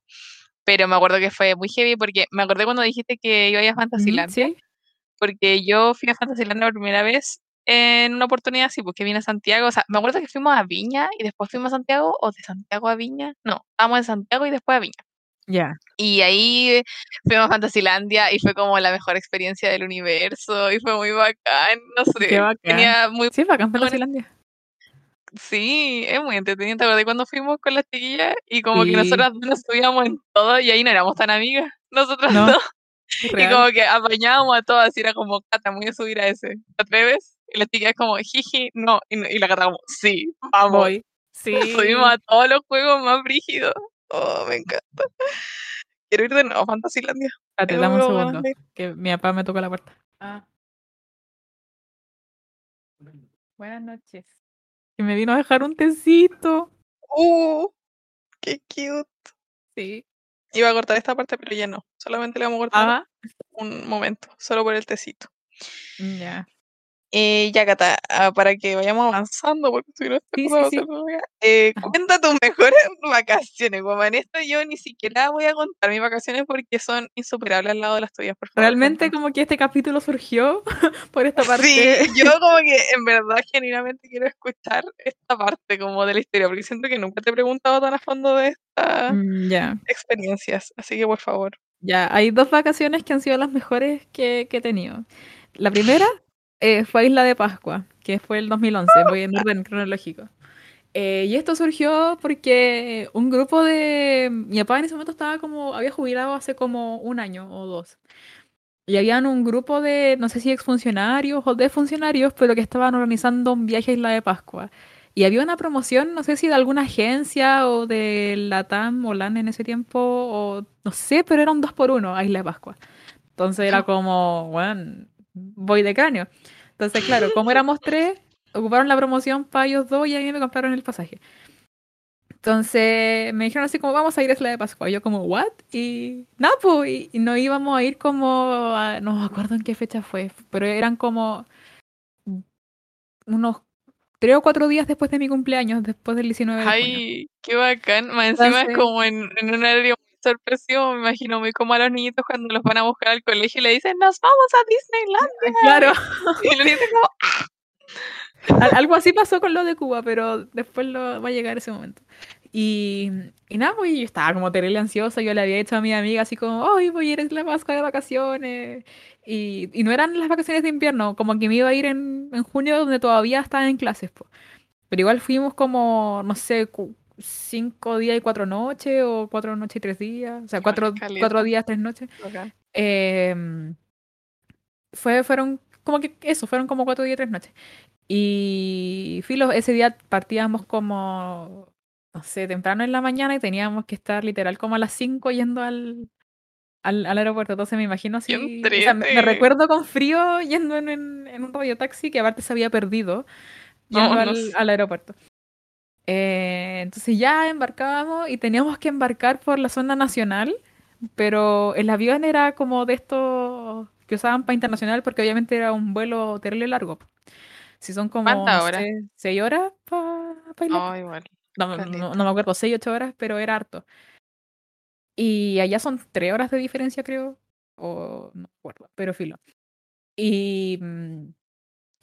Pero me acuerdo que fue muy heavy porque me acordé cuando dijiste que iba a Fantasylandia, sí, porque yo fui a Fantasylandia por primera vez en una oportunidad así, porque vine a Santiago, o sea, me acuerdo que fuimos a Viña y después fuimos a Santiago, o de Santiago a Viña, no, estábamos en Santiago y después a Viña. ya. Y ahí fuimos a Fantasylandia y fue como la mejor experiencia del universo y fue muy bacán, no Qué sé, bacán. tenía muy Sí, bacán Fantasylandia. Sí, es muy entretenido. ¿Te acuerdas cuando fuimos con las chiquillas? Y como que Sí. nosotras nos subíamos en todo y ahí no éramos tan amigas, nosotras No, Y como que apañábamos a todas y era como, Cata, voy a subir a ese. ¿Te atreves? Y la chiquilla es como, jiji, no. Y, y la Cata como, sí, vamos. Voy. Sí. Subimos a todos los juegos más brígidos. Oh, me encanta. Quiero ir de nuevo a Fantasylandia. Espérate, dame un segundo, que mi papá me tocó la puerta. Ah. Buenas noches. Que me vino a dejar un tecito. Uh, qué cute. Sí. Iba a cortar esta parte, pero ya no. Solamente le vamos a cortar Ajá. un momento, solo por el tecito. Ya. Eh, ya, Cata, ah, para que vayamos avanzando, porque si no, esta Sí, sí, sí. eh, cuenta tus mejores vacaciones, en Esto yo ni siquiera voy a contar mis vacaciones porque son insuperables al lado de las tuyas, por favor. Realmente como que este capítulo surgió por esta Sí, parte. yo como que en verdad genuinamente quiero escuchar esta parte como de la historia, porque siento que nunca te he preguntado tan a fondo de estas Mm, Ya. experiencias, así que por favor. Ya, hay dos vacaciones que han sido las mejores que, que he tenido. La primera eh, fue a Isla de Pascua, que fue el 2011, voy en orden cronológico. Eh, y esto surgió porque un grupo de... Mi papá en ese momento estaba como... Había jubilado hace como un año o dos. Y habían un grupo de, no sé si exfuncionarios o de funcionarios, pero que estaban organizando un viaje a Isla de Pascua. Y había una promoción, no sé si de alguna agencia o de la TAM o LAN en ese tiempo, o no sé, pero era un 2 por 1 a Isla de Pascua. Entonces era como, bueno, voy de cráneo. Entonces, claro, como éramos tres, ocuparon la promoción para ellos dos y a mí me compraron el pasaje. Entonces me dijeron así como, vamos a ir a Isla de Pascua. Y yo como, ¿what? Y nada, pues, y, y no íbamos a ir como, a- no me acuerdo en qué fecha fue, pero eran como unos tres o cuatro días después de mi cumpleaños, después del 19 de junio. Ay, qué bacán. Más encima es como en, en un muy sorpresivo, me imagino muy como a los niñitos cuando los van a buscar al colegio y le dicen, nos vamos a Disneyland. Claro, Y los niños como, al- algo así pasó con lo de Cuba, pero después lo, va a llegar ese momento. Y, y nada, pues yo estaba como terrible ansiosa, yo le había dicho a mi amiga así como, hoy voy a ir a de Pascua de vacaciones. Y, y no eran las vacaciones de invierno, como que me iba a ir en, en junio donde todavía estaba en clases, pues. Pero igual fuimos como, no sé, cu- cinco días y cuatro noches, o cuatro noches y tres días, o sea, cuatro, cuatro días, tres noches. bacán. Em, fue, fueron como que eso, fueron como cuatro días y tres noches. Y filo, ese día partíamos como, no sé, temprano en la mañana y teníamos que estar literal como a las 5 yendo al, al, al aeropuerto. Entonces me imagino así. o sea, me, me recuerdo con frío yendo en, en, en un radiotaxi que aparte se había perdido yendo No, no al, al aeropuerto. Eh, entonces ya embarcábamos y teníamos que embarcar por la zona nacional, pero el avión era como de estos que usaban para internacional porque obviamente era un vuelo terrible largo. Si son como, no ¿Cuántas horas? sé, seis horas para Oh, igual. no, no, no me acuerdo, seis, ocho horas, pero era harto. Y allá son tres horas de diferencia, creo. O no me acuerdo, pero filo. Y, mm,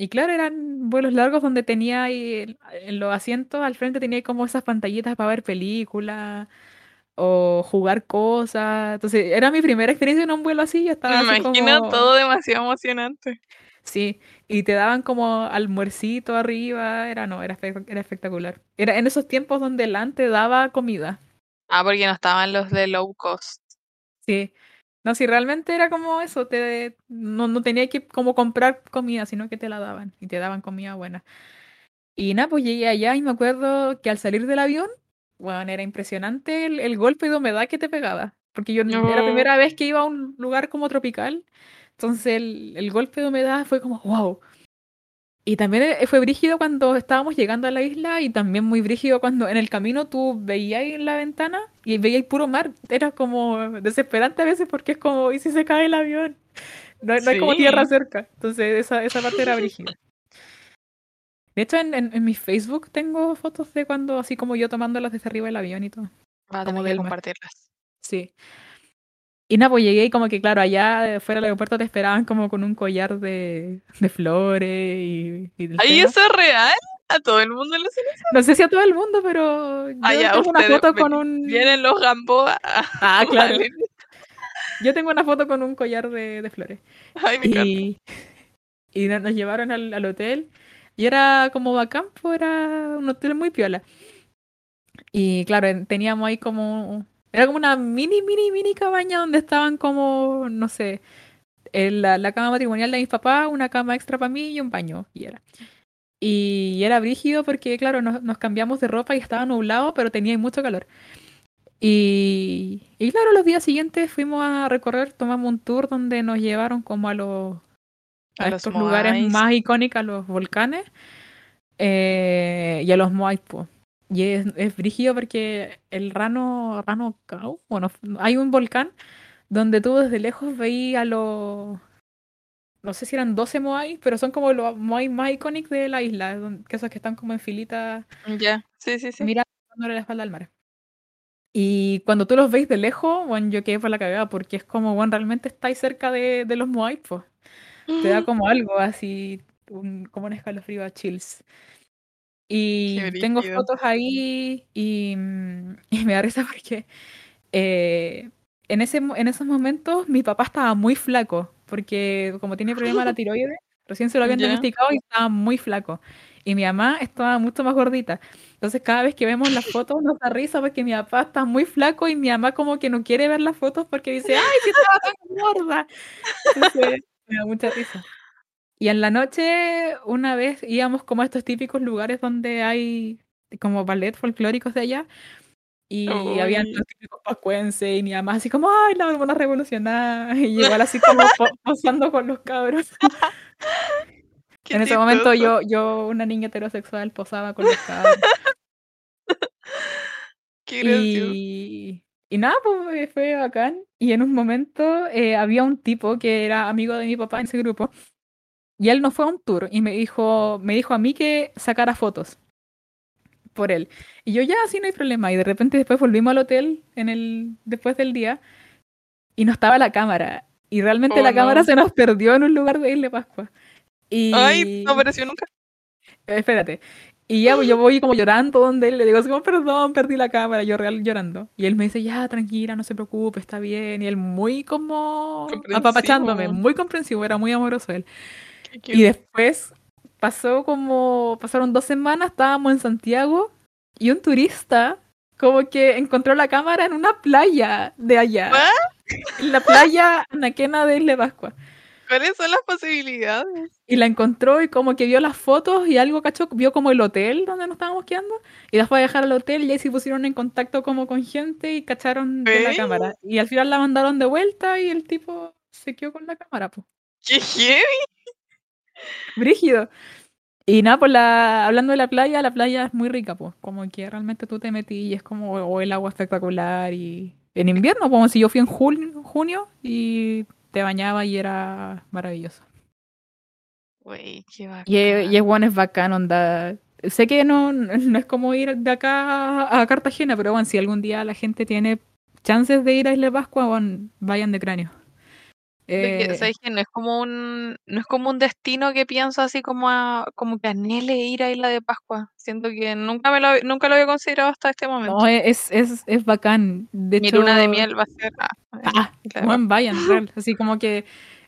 y claro, eran vuelos largos donde tenía ahí en los asientos al frente tenía como esas pantallitas para ver películas o jugar cosas. Entonces, era mi primera experiencia en un vuelo así. Yo Me estaba así imagino como, todo demasiado emocionante. sí, y te daban como almuercito arriba. Era, no, era, espe- era espectacular. Era en esos tiempos donde el AN te daba comida. Ah, porque no estaban los de low cost. Sí. No, si realmente era como eso, te, no, no tenía que como comprar comida, sino que te la daban y te daban comida buena. Y nada, pues llegué allá y me acuerdo que al salir del avión, bueno, era impresionante el, el golpe de humedad que te pegaba, porque yo n- era la No. primera vez que iba a un lugar como tropical, entonces el, el golpe de humedad fue como, wow. Y también eh, fue brígido cuando estábamos llegando a la isla y también muy brígido cuando en el camino tú veías en la ventana y veías puro mar. Era como desesperante a veces porque es como, ¿y si se cae el avión? No, hay- como tierra cerca. Entonces esa, esa parte era brígida. De hecho, en, en, en mi Facebook tengo fotos de cuando, así como yo tomándolas desde arriba del avión y todo. Va a Como mar. compartirlas. Sí. Y nada, pues llegué y como que, claro, allá eh, fuera del aeropuerto te esperaban como con un collar de, de flores y, y del ¿Ay, tema. eso es real? ¿A todo el mundo le hacen eso? No sé si a todo el mundo, pero yo Ah, ya, tengo una foto con un... Vienen los Gamboa. Ah, claro. Vale. Yo tengo una foto con un collar de, de flores. Ay, me. Y, y no- nos llevaron al, al hotel. Y era como bacán, pues era un hotel muy piola. Y claro, en- teníamos ahí como... Era como una mini, mini, mini cabaña donde estaban como, no sé, en la, la cama matrimonial de mis papás, una cama extra para mí y un baño. Y era. Y era brígido porque, claro, nos, nos cambiamos de ropa y estaba nublado, pero tenía mucho calor. Y, y claro, los días siguientes fuimos a recorrer, tomamos un tour donde nos llevaron como a los a, A los estos lugares más icónicos, a los volcanes eh, y a los Moais, po. Y es, es brígido porque el Rano, Rano Kau, bueno, hay un volcán donde tú desde lejos veías a los, no sé si eran 12 Moais, pero son como los Moais más icónicos de la isla, que esos que están como en filita Ya, sí, sí, sí. mira dándole la espalda al mar. Y cuando tú los veis de lejos, bueno, yo quedé por la cagada porque es como, bueno, realmente estáis cerca de, de los Moai, pues. Te da como algo así, un- como un escalofrío a chills. Y tengo fotos ahí y, mm, y me da risa porque eh, en, ese, en esos momentos mi papá estaba muy flaco porque como tiene problema la tiroides, recién se lo habían Ya. diagnosticado y estaba muy flaco. Y mi mamá estaba mucho más gordita. Entonces cada vez que vemos las fotos nos da risa porque mi papá está muy flaco y mi mamá como que no quiere ver las fotos porque dice, ¡ay, si estaba tan gorda! Entonces me da mucha risa. Y en la noche, una vez íbamos como a estos típicos lugares donde hay como ballet folclóricos de allá. Y habían Uy. los típicos pascuenses y mi mamá así como, ¡ay, la hormona revolucionada! Y igual así como po- posando con los cabros. En ese momento yo, yo, una niña heterosexual, posaba con los cabros. Qué. Y, y nada, pues fue bacán. Y en un momento eh, había un tipo que era amigo de mi papá en ese grupo. Y él nos fue a un tour y me dijo, me dijo a mí que sacara fotos por él. Y yo ya, así no hay problema. Y de repente después volvimos al hotel en el, después del día y no estaba la cámara. Y realmente Oh, la cámara no. se nos perdió en un lugar de Isla Pascua. Y... Ay, no apareció nunca. Eh, Espérate. Y ya pues, yo voy como llorando donde él, le digo como, perdón, perdí la cámara, yo real llorando. Y él me dice, ya, tranquila, no se preocupe, está bien. Y él muy como apapachándome, muy comprensivo, era muy amoroso él. Qué Y después pasó como, pasaron dos semanas, estábamos en Santiago y un turista como que encontró la cámara en una playa de allá. ¿What? En la playa Anaquena de Isla Pascua. ¿Cuáles son las posibilidades? Y la encontró y como que vio las fotos y algo cachó, vio como el hotel donde nos estábamos quedando y la fue a dejar al hotel y ahí se pusieron en contacto como con gente y cacharon de la cámara. Y al final la mandaron de vuelta y el tipo se quedó con la cámara, pues. ¡Qué heavy! Brígido. Y nada, pues la, hablando de la playa, la playa es muy rica, pues. Como que realmente tú te metí y es como o el agua espectacular y en invierno, como si yo fui en junio, junio y te bañaba y era maravilloso. Güey, qué bacán. Y, es- y es bueno, es bacán, onda. Sé que no, no es como ir de acá a Cartagena, pero bueno, si algún día la gente tiene chances de ir a Isla Pascua, bueno, vayan de cráneo. Que, Eh. No es como un, no es como un destino que pienso así como a, como que anhele ir a Isla de Pascua. Siento que nunca me lo, nunca lo había considerado hasta este momento. no, es, es, es bacán. De Mi hecho, luna de miel va a ser ah, en Ah, bueno, vayan, real. Así como que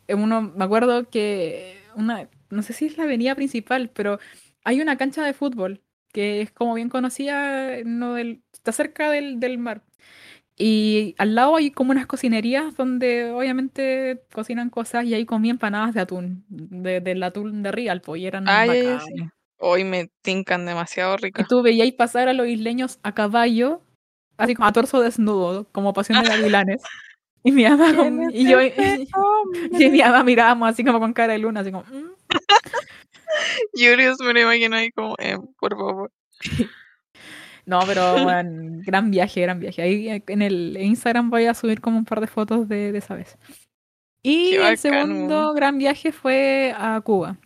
eh, uno, me acuerdo que una, no sé si es la avenida principal, pero hay una cancha de fútbol que es como bien conocida, no del, está cerca del, del mar. Y al lado hay como unas cocinerías donde obviamente cocinan cosas y ahí comí empanadas de atún, de, del atún de Rialpo, y eran ya, bacanes. sí. Hoy me tincan demasiado Y ricas. tú veías pasar a los isleños a caballo, así como a torso desnudo, como pasión de gavilanes. Y mi mamá, con- y yo, y mi mamá mirábamos así como con cara de luna, así como, "Mm". Julius me lo imagino ahí como, eh, por favor. No, pero bueno, gran viaje, gran viaje. Ahí en el Instagram voy a subir como un par de fotos de, de esa vez. Y el segundo gran viaje fue a Cuba.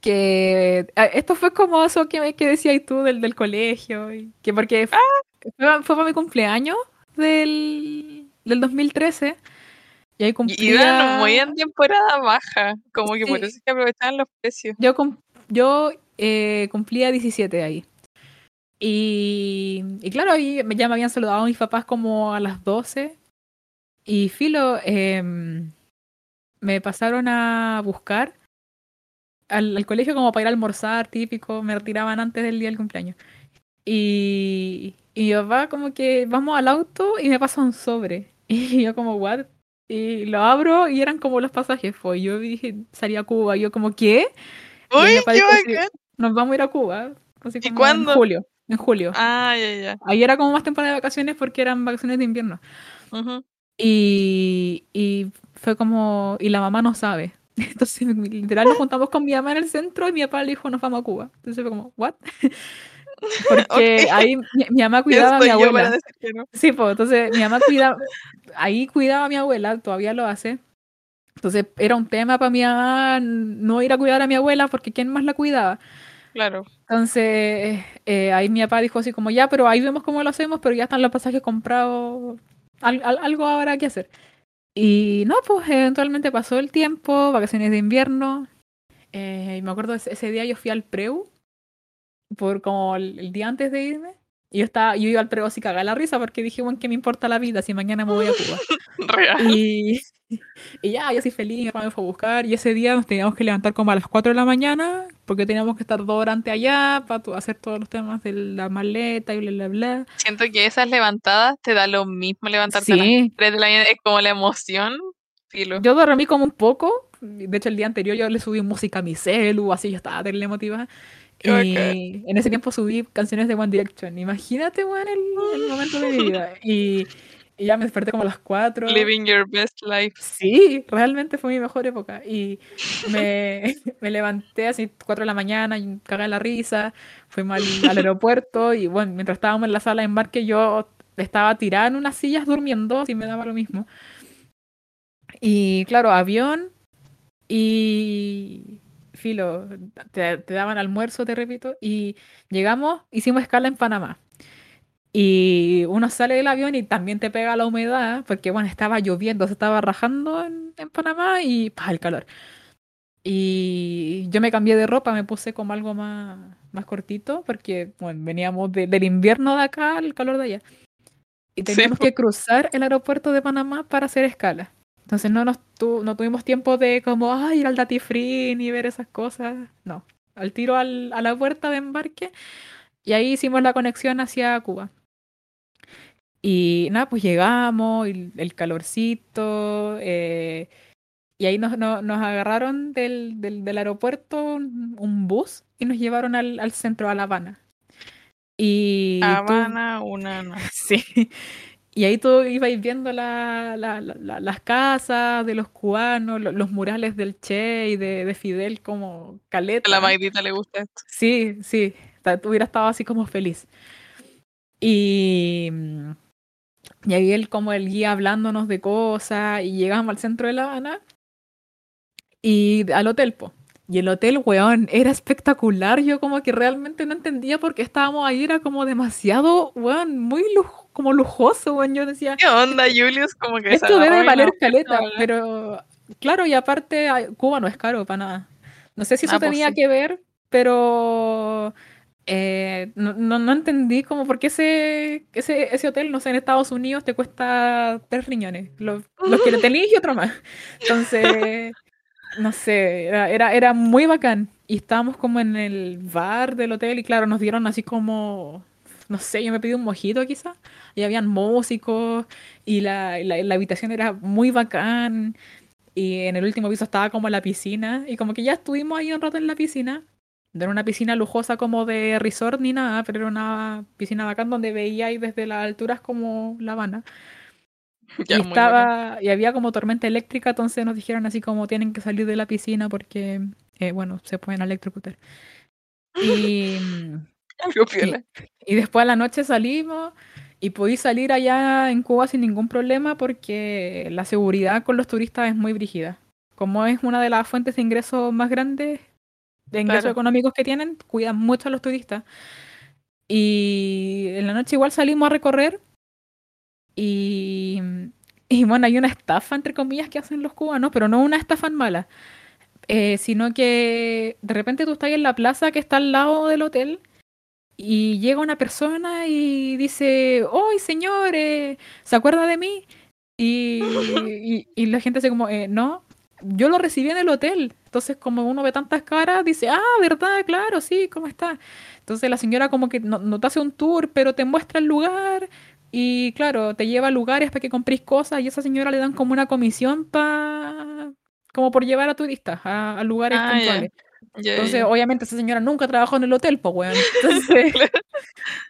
Que esto fue como eso que, que decías tú del, del colegio. y que porque Ah. fue, fue para mi cumpleaños del, del 2013. Y ahí Y cumplía... iban muy en temporada baja, como que por Sí. eso es que aprovechaban los precios. Yo, yo eh, cumplía 17 ahí. Y, y claro, ahí ya me habían saludado mis papás como a las 12. Y Filo, em, me pasaron a buscar al, al colegio como para ir a almorzar, típico. Me retiraban antes del día del cumpleaños. Y, y mi papá como que vamos al auto y me pasa un sobre. Y yo como, what? Y lo abro y eran como los pasajes. Fue. Yo dije, salía a Cuba. Y yo como, ¿qué? Y ¡Uy, mi qué así, bacán! nos vamos a ir a Cuba. Así ¿Y como cuándo? En julio. En julio. Ah, ya, ya. Ahí era como más temporada de vacaciones porque eran vacaciones de invierno. Ujú. Y, y fue como, y la mamá no sabe. Entonces, literal, nos juntamos con mi mamá en el centro y mi papá le dijo, nos vamos a Cuba. Entonces fue como, ¿what? Porque Ok. ahí mi, mi mamá ¿Quién cuidaba a mi abuela. no? Sí, pues, entonces mi mamá cuidaba, ahí cuidaba a mi abuela, todavía lo hace. Entonces era un tema para mi mamá no ir a cuidar a mi abuela porque ¿quién más la cuidaba? Claro. Entonces, eh, ahí mi papá dijo así como, ya, pero ahí vemos cómo lo hacemos, pero ya están los pasajes comprados, al- al- algo habrá que hacer. Y no, pues eventualmente pasó el tiempo, vacaciones de invierno, eh, y me acuerdo ese, ese día yo fui al Preu, por como el, el día antes de irme, y yo estaba, yo iba al Preu así cagada la risa porque dije, bueno, ¿qué me importa la vida si mañana me voy a Cuba? Real. Y, y ya, yo soy feliz, mi papá me fue a buscar. Y ese día nos teníamos que levantar como a las 4 de la mañana, porque teníamos que estar dos horas antes allá para hacer todos los temas de la maleta y bla, bla, bla. Siento que esas levantadas te da lo mismo levantarte a las Sí, 3 de la mañana. Es como la emoción. Filo. yo dormí como un poco. De hecho, el día anterior yo le subí música a mi celu, así yo estaba terrible emotiva. Qué bacán. Y en ese tiempo subí canciones de One Direction. Imagínate, weón, el, el momento de mi vida. Y, y ya me desperté como a las 4. Living your best life. Sí, realmente fue mi mejor época. Y me, me levanté así 4 de la mañana y de la risa. Fuimos al, al aeropuerto y bueno, mientras estábamos en la sala de embarque yo estaba tirada en unas sillas durmiendo y me daba lo mismo. Y claro, avión y filo, te, te daban almuerzo, te repito, y llegamos, hicimos escala en Panamá. Y uno sale del avión y también te pega la humedad, porque bueno, estaba lloviendo, se estaba rajando en, en Panamá y pa, el calor. Y yo me cambié de ropa, me puse como algo más, más cortito, porque bueno, veníamos de- del invierno de acá al calor de allá. Y Sí, teníamos po. que cruzar el aeropuerto de Panamá para hacer escala. Entonces no, nos tu- no tuvimos tiempo de como "Ay, ir al Duty Free ni ver esas cosas. No, al tiro al- a la puerta de embarque y ahí hicimos la conexión hacia Cuba. Y nada, pues llegamos, y el calorcito, eh, Y ahí nos, nos, nos agarraron del, del, del aeropuerto un, un bus y nos llevaron al, al centro, a La Habana. Y tú- Habana, una no. sí. Y ahí tú ibas viendo la- la- la- la- las casas de los cubanos, lo- los murales del Che y de, de Fidel como A la caleta. Maidita le gusta esto. Sí, sí, tú hubieras estado así como feliz. Y, y ahí él como el guía hablándonos de cosas y llegamos al centro de La Habana y al hotel, po. Y el hotel, weón, era espectacular. Yo como que realmente no entendía por qué estábamos ahí. Era como demasiado, weón, muy lujo, como lujoso, weón. Yo decía, ¿Qué onda, Julius? Como que esto debe valer caleta, hablar. pero claro, y aparte Cuba no es caro para nada. No sé si eso Ah, pues tenía sí. que ver, pero eh, no, no, no entendí como por qué ese, ese, ese hotel, no sé, en Estados Unidos te cuesta tres riñones, los, los que le tenéis y otro más. Entonces, no sé, era, era, era muy bacán. Y estábamos como en el bar del hotel y claro, nos dieron así como, no sé, yo me pedí un mojito quizá. Y habían músicos y la, la, la habitación era muy bacán. Y en el último piso estaba como la piscina. Y como que ya estuvimos ahí un rato en la piscina. No era una piscina lujosa como de resort ni nada, pero era una piscina bacán donde veía ahí desde las alturas como La Habana. Ya, y bacán. estaba, y había como tormenta eléctrica, entonces nos dijeron así como tienen que salir de la piscina porque, eh, bueno, se pueden electrocutar. Y, Algo y, y después a la noche salimos y podí salir allá en Cuba sin ningún problema porque la seguridad con los turistas es muy brígida. Como es una de las fuentes de ingresos más grandes, de ingresos Claro. económicos que tienen, cuidan mucho a los turistas. Y en la noche igual salimos a recorrer y, y bueno, hay una estafa, entre comillas, que hacen los cubanos, pero no una estafa mala, eh, sino que de repente tú estás en la plaza que está al lado del hotel y llega una persona y dice, ¡Hoy, señor! eh, ¿se acuerda de mí? Y, y, y la gente hace como, eh, no, yo lo recibí en el hotel. Entonces, como uno ve tantas caras, dice, ah, ¿verdad? Claro, sí, ¿cómo está? Entonces la señora como que no, no te hace un tour, pero te muestra el lugar y claro, te lleva a lugares para que compréis cosas y a esa señora le dan como una comisión para... como por llevar a turistas a, a lugares Ah, puntuales. Ya, Entonces, ya. obviamente, esa señora nunca trabajó en el hotel, pues, weón. Entonces,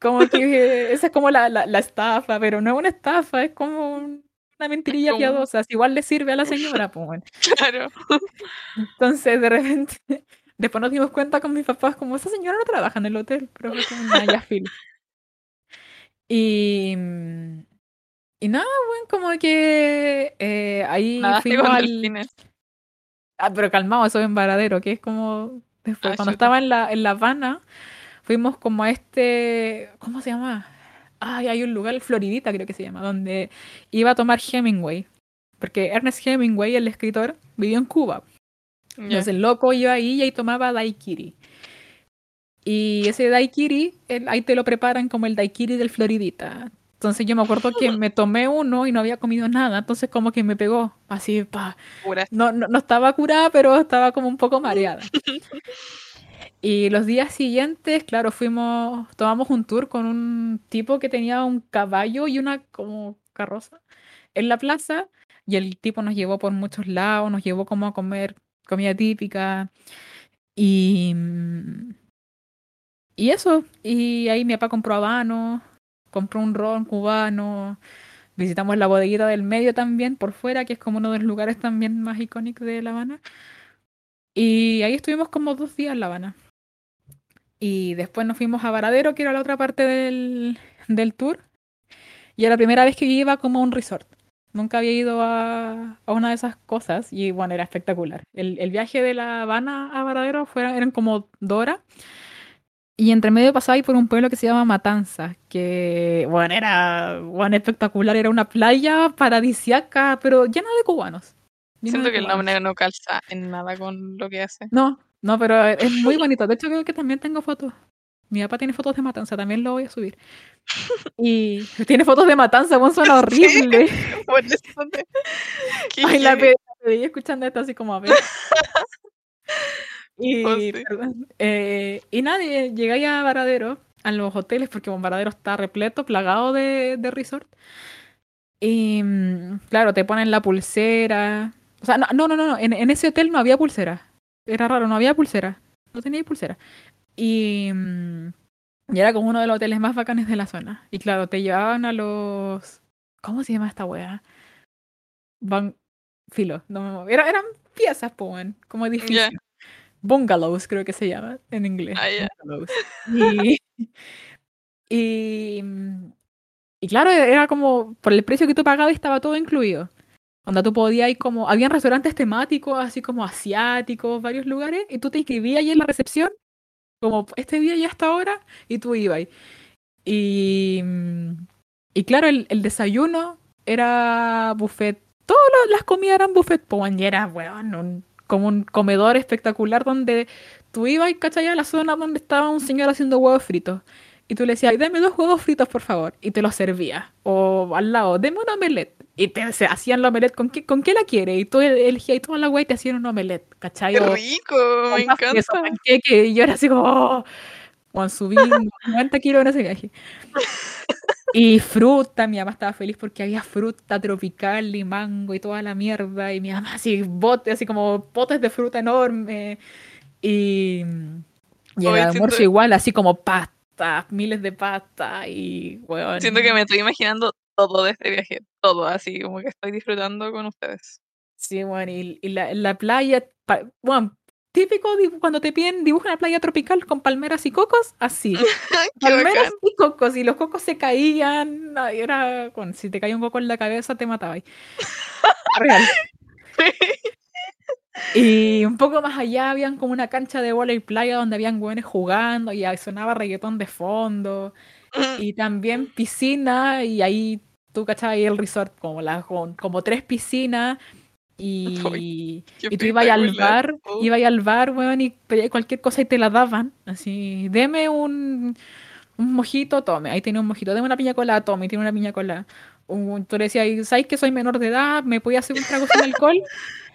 como que esa es como la, la, la estafa, pero no es una estafa, es como un- una mentirilla piadosa. si igual le sirve a la señora, pues, weón. Claro. Entonces, de repente, después nos dimos cuenta con mis papás, como esa señora no trabaja en el hotel, pero fue como, "Nah, ya, filo". Y, y nada, weón, como que eh, ahí Nadaste fuimos al... Ah, pero calmado, eso es en Varadero, que es como después, Ah, cuando chuta. estaba en la, en La Habana, fuimos como a este, ¿cómo se llama? Ay, hay un lugar, Floridita creo que se llama, donde iba a tomar Hemingway. Porque Ernest Hemingway, el escritor, vivió en Cuba. Ya. Entonces el loco iba ahí y ahí tomaba daiquiri. Y ese daiquiri, el- ahí te lo preparan como el daiquiri del Floridita. Entonces yo me acuerdo que me tomé uno y no había comido nada, entonces como que me pegó, así, pa. No, no, no estaba curada, pero estaba como un poco mareada. Y los días siguientes, claro, fuimos, tomamos un tour con un tipo que tenía un caballo y una como carroza en la plaza y el tipo nos llevó por muchos lados, nos llevó como a comer comida típica y y eso, y ahí mi papá compró habano, compró un ron cubano, visitamos la bodeguita del medio también por fuera, que es como uno de los lugares también más icónicos de La Habana. Y ahí estuvimos como dos días en La Habana. Y después nos fuimos a Varadero, que era la otra parte del, del tour. Y era la primera vez que iba como a un resort. Nunca había ido a, a una de esas cosas y bueno, era espectacular. El, el viaje de La Habana a Varadero fueron, eran como dos horas. Y entre medio pasaba ahí por un pueblo que se llama Matanza, que bueno, era bueno, espectacular, era una playa paradisiaca, pero llena de cubanos. llena Siento de que el cubanos. nombre no calza en nada con lo que hace. No, no, pero es muy bonito. De hecho, creo que también tengo fotos. Mi papá tiene fotos de Matanza, también lo voy a subir. Y tiene fotos de Matanza, bueno, suena horrible. Te- Ay, la heavy. pe- te veía escuchando esto así como a ver. Y, Oh, sí. eh, y nadie, llegáis a Varadero, a los hoteles, porque Varadero está repleto, plagado de, de resort. Y mm, claro, te ponen la pulsera, O sea, no, no, no, no. En, en ese hotel no había pulsera. Era raro, no había pulsera. No tenía pulsera. Y, mm, y era como uno de los hoteles más bacanes de la zona. Y claro, te llevaban a los. ¿Cómo se llama esta wea? Van. Filo. No me... Era, eran piezas, weón, como edificios. Ya. Bungalows, creo que se llama en inglés. Ah. Bungalows. Y, y, mm, y claro, era como, por el precio que tú pagabas estaba todo incluido. Onda, tú podías ir como, habían restaurantes temáticos, así como asiáticos, varios lugares, y tú te inscribías ahí en la recepción, como este día y hasta ahora, y tú ibas. Y, y claro, el, desayuno era buffet. Todas las comidas eran buffet, pues, y era, weón, un- como un comedor espectacular donde tú ibas, ¿cachai? A la zona donde estaba un señor haciendo huevos fritos. Y tú le decías, "Ay, dame dos huevos fritos, por favor. Y te los servía. O al lado, deme un omelette. Y te se hacían la omelette, ¿con qué, con qué la quieres? Y tú elegías y toda la wea y te hacían un omelette, ¿cachai? Qué O rico, me queso, encanta. panqueque. Y yo era así como, oh, Juan, subí 90 kilos en ese viaje. Y fruta, mi mamá estaba feliz porque había fruta tropical y mango y toda la mierda. Y mi mamá así, botes, así como potes de fruta enorme. Y, y el almuerzo igual, así como pasta, miles de pasta y weón. Siento que me estoy imaginando todo de este viaje, todo así, como que estoy disfrutando con ustedes. Sí, bueno, y, y la, la playa, bueno, típico cuando te piden dibuja una playa tropical con palmeras y cocos, así. Palmeras y cocos, y los cocos se caían, ay, era, bueno, si te caía un coco en la cabeza te mataba. Real. Y un poco más allá habían como una cancha de bola y playa donde habían güeyes jugando y ahí sonaba reggaetón de fondo. Y también piscina y ahí tú ahí el resort como, la, con, como tres piscinas y, y tú ibas al bar, ibas al bar, weón, y pedías cualquier cosa y te la daban. Así, deme un, un mojito, tome, ahí tiene un mojito, deme una piña colada, tome, y tiene una piña colada. Un- tú le decías, ¿sabes que soy menor de edad? ¿Me podía hacer un trago sin alcohol?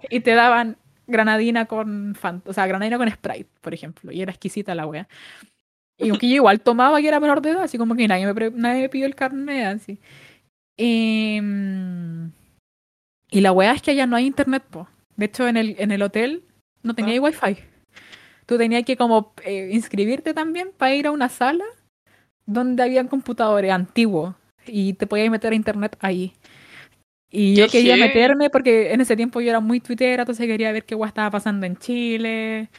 Y te daban granadina con Fanta, o sea, granadina con Sprite, por ejemplo, y era exquisita la wea. Y aunque yo igual tomaba que era menor de edad, así como que nadie me, nadie me pidió el carnet, así. Em, y la weá es que allá no hay internet, po. De hecho, en el, en el hotel no tenía wifi. Tú tenías que como eh, inscribirte también para ir a una sala donde habían computadores antiguos y te podías meter a internet ahí. Y yo quería meterme porque en ese tiempo yo era muy tuitera, entonces quería ver qué weá estaba pasando en Chile.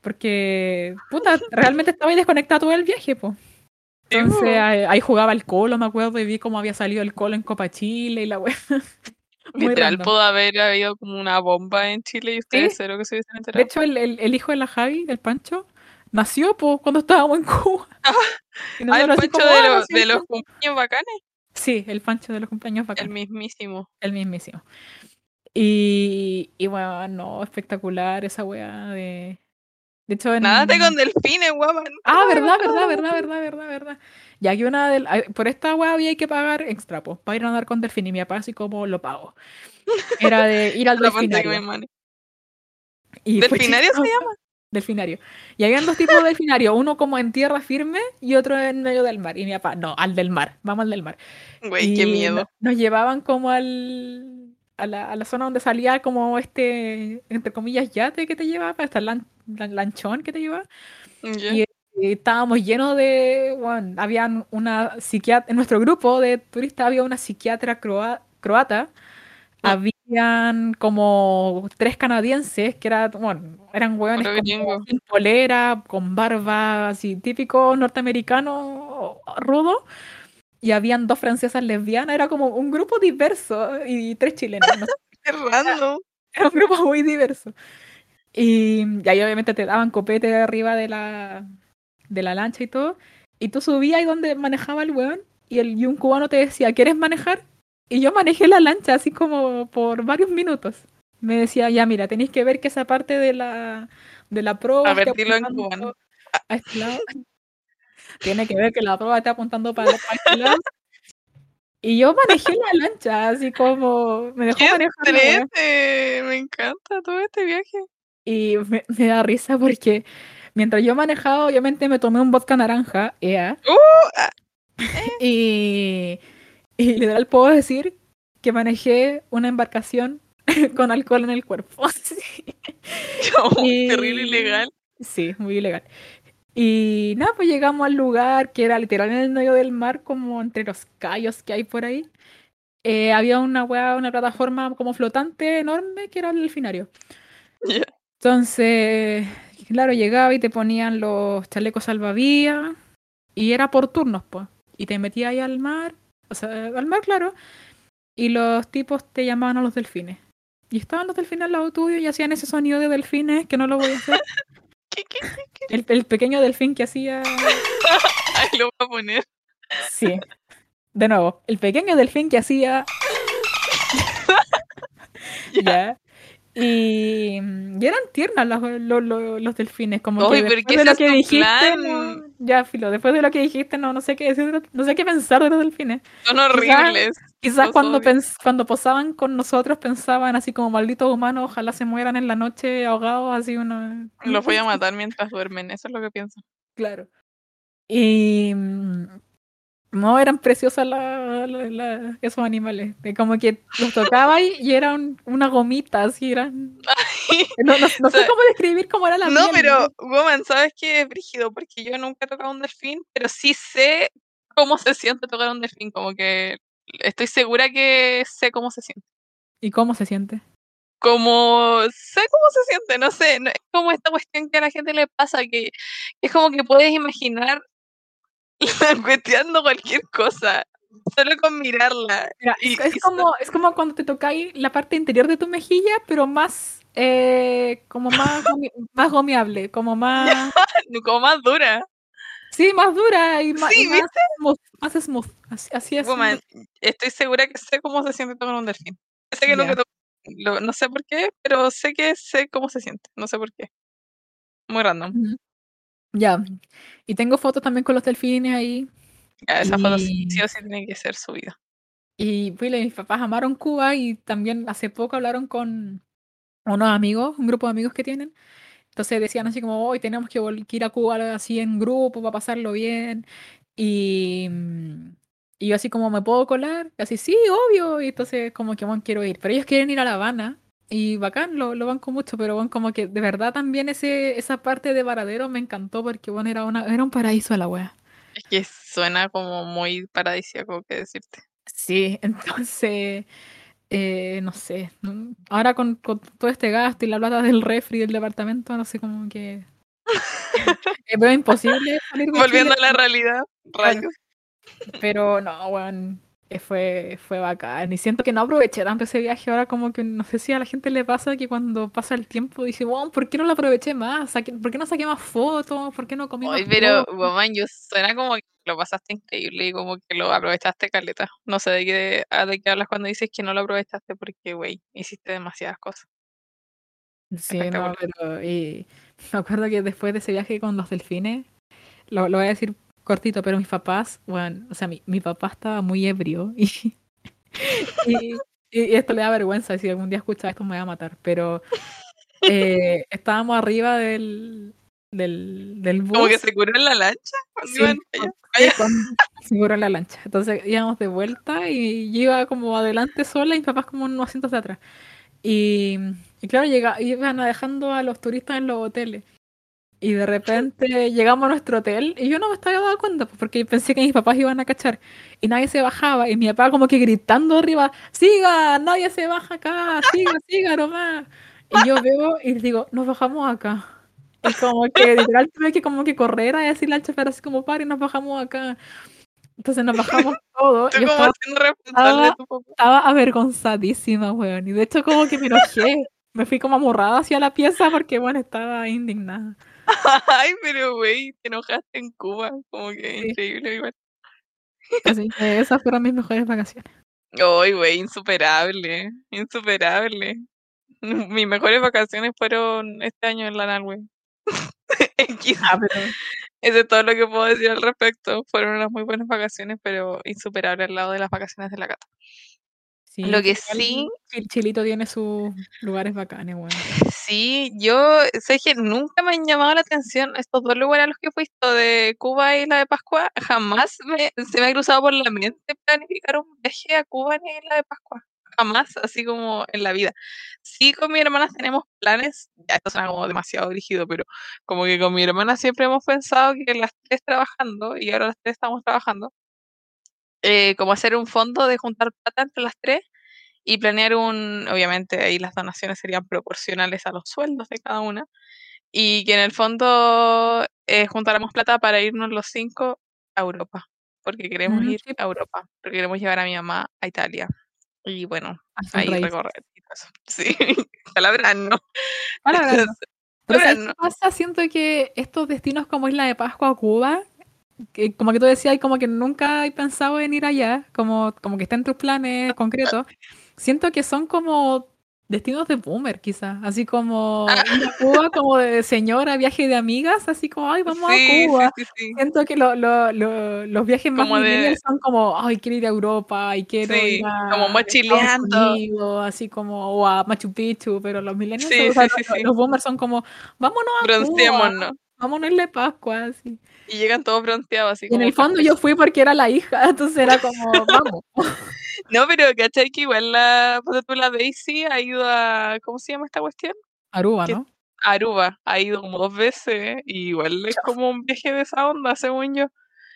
Porque, puta, realmente estaba ahí desconectado todo el viaje, po. Entonces po. ahí, ahí jugaba el colo, me acuerdo, y vi cómo había salido el colo en Copa Chile y la. Muy Literal, random. pudo haber habido como una bomba en Chile y ustedes Sí. cero que se hubiesen De enterado. hecho, el, el- el hijo de la Javi, del Pancho, nació po, cuando estábamos en Cuba. Ah, el Pancho como, de, "Ah, de el los Pancho". cumpleaños bacanes, Sí, el Pancho de los cumpleaños el bacán. mismísimo. El mismísimo. Y, y bueno, no, espectacular esa weá de. De hecho, en. Nádate con delfines, guapan. Ah, verdad, verdad, verdad, verdad, verdad, verdad. Ya que una del... por esta weá había que pagar extra, pues, para ir a nadar con delfín. Y mi papá así como lo pago. Era de ir al delfinario. Y fue ¿Delfinario se chistoso. Delfinario. Y habían dos tipos de delfinario, uno como en tierra firme y otro en medio del mar. Y mi papá, no, al del mar, vamos al del mar. Güey, qué miedo. no- nos llevaban como al, a, la, a la zona donde salía como este, entre comillas, yate que te llevaba, hasta el lan- lan- lanchón que te llevaba. Ya. Y, y estábamos llenos de, bueno, habían una psiquiatra, en nuestro grupo de turistas había una psiquiatra croa- croata, Ah. habían como tres canadienses que era, bueno, eran hueones sin polera, con barba, así típico norteamericano rudo, y habían dos francesas lesbianas, era como un grupo diverso y tres chilenos, no Qué random. era un grupo muy diverso. Y, y ahí obviamente te daban copete arriba de la, de la lancha y todo. Y tú subías ahí donde manejaba el weón. Y, el, y un cubano te decía, ¿quieres manejar? Y yo manejé la lancha así como por varios minutos. Me decía, ya mira, tenéis que ver que esa parte de la, de la proa A ver, dilo en cubano. a este lado. Tiene que ver que la proa está apuntando para, este lado. Y yo manejé la lancha, así como me dejó ¡Qué manejar! Me encanta todo este viaje. Y me, me da risa porque mientras yo manejaba, obviamente me tomé un vodka naranja, ea, ¡Uh! ah, y, y literal puedo decir que manejé una embarcación con alcohol en el cuerpo. No, Y- terrible ilegal. Sí, muy ilegal. Y nada, pues llegamos al lugar que era literal en el medio del mar, como entre los callos que hay por ahí. Eh, había una weá, una plataforma como flotante enorme que era el delfinario. Ya. Entonces, claro, llegaba y te ponían los chalecos salvavidas y era por turnos, pues. Y te metías ahí al mar, o sea, al mar, claro, y los tipos te llamaban a los delfines. Y estaban los delfines al lado tuyo y hacían ese sonido de delfines que no lo voy a hacer. El, el pequeño delfín que hacía. Ahí lo voy a poner. Sí. De nuevo, el pequeño delfín que hacía. Ya. Ya. Y, y eran tiernas los, los, los- los delfines, como Ay, que después ¿qué de lo que dijiste, no- ya filo, después de lo que dijiste, no, no sé qué decir, no sé qué pensar de los delfines. Son horribles. Quizás cuando pens- cuando posaban con nosotros pensaban así como malditos humanos, ojalá se mueran en la noche ahogados, así una. Los voy a matar mientras duermen. Eso es lo que pienso. Claro. Y mm, no eran preciosas la- la- la- esos animales. De como que los tocaba y, y eran una gomita, así eran. No, no- no sé cómo describir cómo era la No, piel, pero, woman, ¿sabes qué es brígido? Porque yo nunca he tocado un delfín, pero sí sé cómo se siente tocar un delfín. Como que estoy segura que sé cómo se siente. ¿Y cómo se siente? Como sé cómo se siente, no sé. no- es como esta cuestión que a la gente le pasa, que es como que puedes imaginar cuestionando cualquier cosa, solo con mirarla. Mira, Y- es, y como, es como cuando te tocáis la parte interior de tu mejilla, pero más. eh, como más, gomi- más gomeable, como más. como más dura. Sí, más dura y más, y Sí, más smooth. Más smooth. Así, así es. Woman, estoy segura que sé cómo se siente tocar un delfín. Sé que nunca Ya. to- lo- no sé por qué, pero sé que sé cómo se siente. No sé por qué. Muy random. Ujú. Ya. Y tengo fotos también con los delfines ahí. Ya, esa foto sí Y- sí o sí tiene que ser subida. Y pues, mis papás amaron Cuba y también hace poco hablaron con unos amigos, un grupo de amigos que tienen. Entonces decían así como, hoy tenemos que, ir a Cuba así en grupo para pasarlo bien. Y, y yo así como, ¿me puedo colar? Y así, sí, obvio. Y entonces como que, bueno, quiero ir. Pero ellos quieren ir a La Habana. Y bacán, lo, lo banco mucho, pero bueno, como que de verdad también ese, esa parte de Varadero me encantó porque bueno, era, una, era un paraíso a la wea. Es que suena como muy paradisíaco que decirte. Sí, entonces, eh, no sé, ahora con, con todo este gasto y la plata del refri del departamento, no sé, como que eh, veo imposible salir de Volviendo a la realidad, rayos. pero no, weón, fue, fue bacán. Y siento que no aproveché tanto ese viaje, ahora como que no sé si a la gente le pasa que cuando pasa el tiempo dice, wow, ¿por qué no lo aproveché más? ¿Por qué no saqué más fotos? ¿Por qué no comí más pero, cosas?". woman, yo suena como que lo pasaste increíble y como que lo aprovechaste caleta. No sé de qué, de qué hablas cuando dices que no lo aprovechaste porque, güey, hiciste demasiadas cosas. Sí, no, pero y me acuerdo que después de ese viaje con los delfines, lo, lo voy a decir cortito, pero mis papás, bueno, o sea, mi, mi papá estaba muy ebrio y, y, y esto le da vergüenza, si algún día escucha esto me va a matar, pero eh, estábamos arriba del, del, del bus. Como que se curó en la lancha Sí, allá. con- seguro en la lancha. Entonces íbamos de vuelta y yo iba como adelante sola y mis papás como unos asientos de atrás. Y, y claro, llega, iban dejando a los turistas en los hoteles. Y de repente llegamos a nuestro hotel y yo no me estaba dando cuenta pues, porque pensé que mis papás iban a cachar. Y nadie se bajaba. Y mi papá como que gritando arriba, siga, nadie se baja acá, siga, siga nomás. Y yo veo y digo, nos bajamos acá. Y como que literal tuve que como que correr a decirle al chofer así como, pare, nos bajamos acá. Entonces nos bajamos Yo como estaba, estaba- estaba avergonzadísima, weón. Y de hecho como que me enojé. Me fui como amurrada hacia la pieza porque, bueno, estaba indignada. Ay, pero güey, te enojaste en Cuba. Como que Sí. increíble igual. Así que esas fueron mis mejores vacaciones. Ay, güey, insuperable. Insuperable. Mis mejores vacaciones fueron este año en la güey. X. Ah, pero Eso es todo lo que puedo decir al respecto. Fueron unas muy buenas vacaciones, pero insuperable al lado de las vacaciones de la Cata. Sí, Lo que sí- Chil- Chilito tiene sus lugares bacanes, weón. Sí, yo sé que nunca me han llamado la atención estos dos lugares a los que fuiste, de Cuba y la de Pascua. Jamás me- se me ha cruzado por la mente planificar un viaje a Cuba ni la de Pascua. jamás, así como en la vida. Sí, con mi hermana tenemos planes, ya esto suena como demasiado rígido, pero como que con mi hermana siempre hemos pensado que las tres trabajando, y ahora las tres estamos trabajando, eh, como hacer un fondo de juntar plata entre las tres y planear un, obviamente ahí las donaciones serían proporcionales a los sueldos de cada una, y que en el fondo eh, juntáramos plata para irnos los cinco a Europa, porque queremos Mm, ir a Europa, porque queremos llevar a mi mamá a Italia. Y bueno, sus ahí recorrer. Sí, palabras no. Palabras no. Pero Palabras ¿sabes no. qué pasa? Siento que estos destinos como Isla de Pascua o Cuba, que como que tú decías, como que nunca he pensado en ir allá, como, como que está en tus planes concretos, siento que son como destinos de boomer, quizás, así como Ah, ir a Cuba como de señora, viaje de amigas, así como, ay, vamos a sí, sí, Cuba. sí, sí. Siento que lo- lo- lo- los viajes más Como de, son como, ay, quiero ir a Europa y quiero ir como a Estados mochileando. Unidos, así como, o a Machu Picchu, pero los millennials, o sea, los, los boomers son como, vámonos a Cuba, vámonos a Isla de Pascua, así. Y llegan todos bronceados, así Y en como el fondo yo fui porque era la hija, entonces era como, vamos, No, pero ¿cachai? Que igual la, la Daisy ha ido a, ¿cómo se llama esta cuestión? Aruba, Que ¿no? Aruba ha ido como dos veces, y igual es como un viaje de esa onda, según yo. Y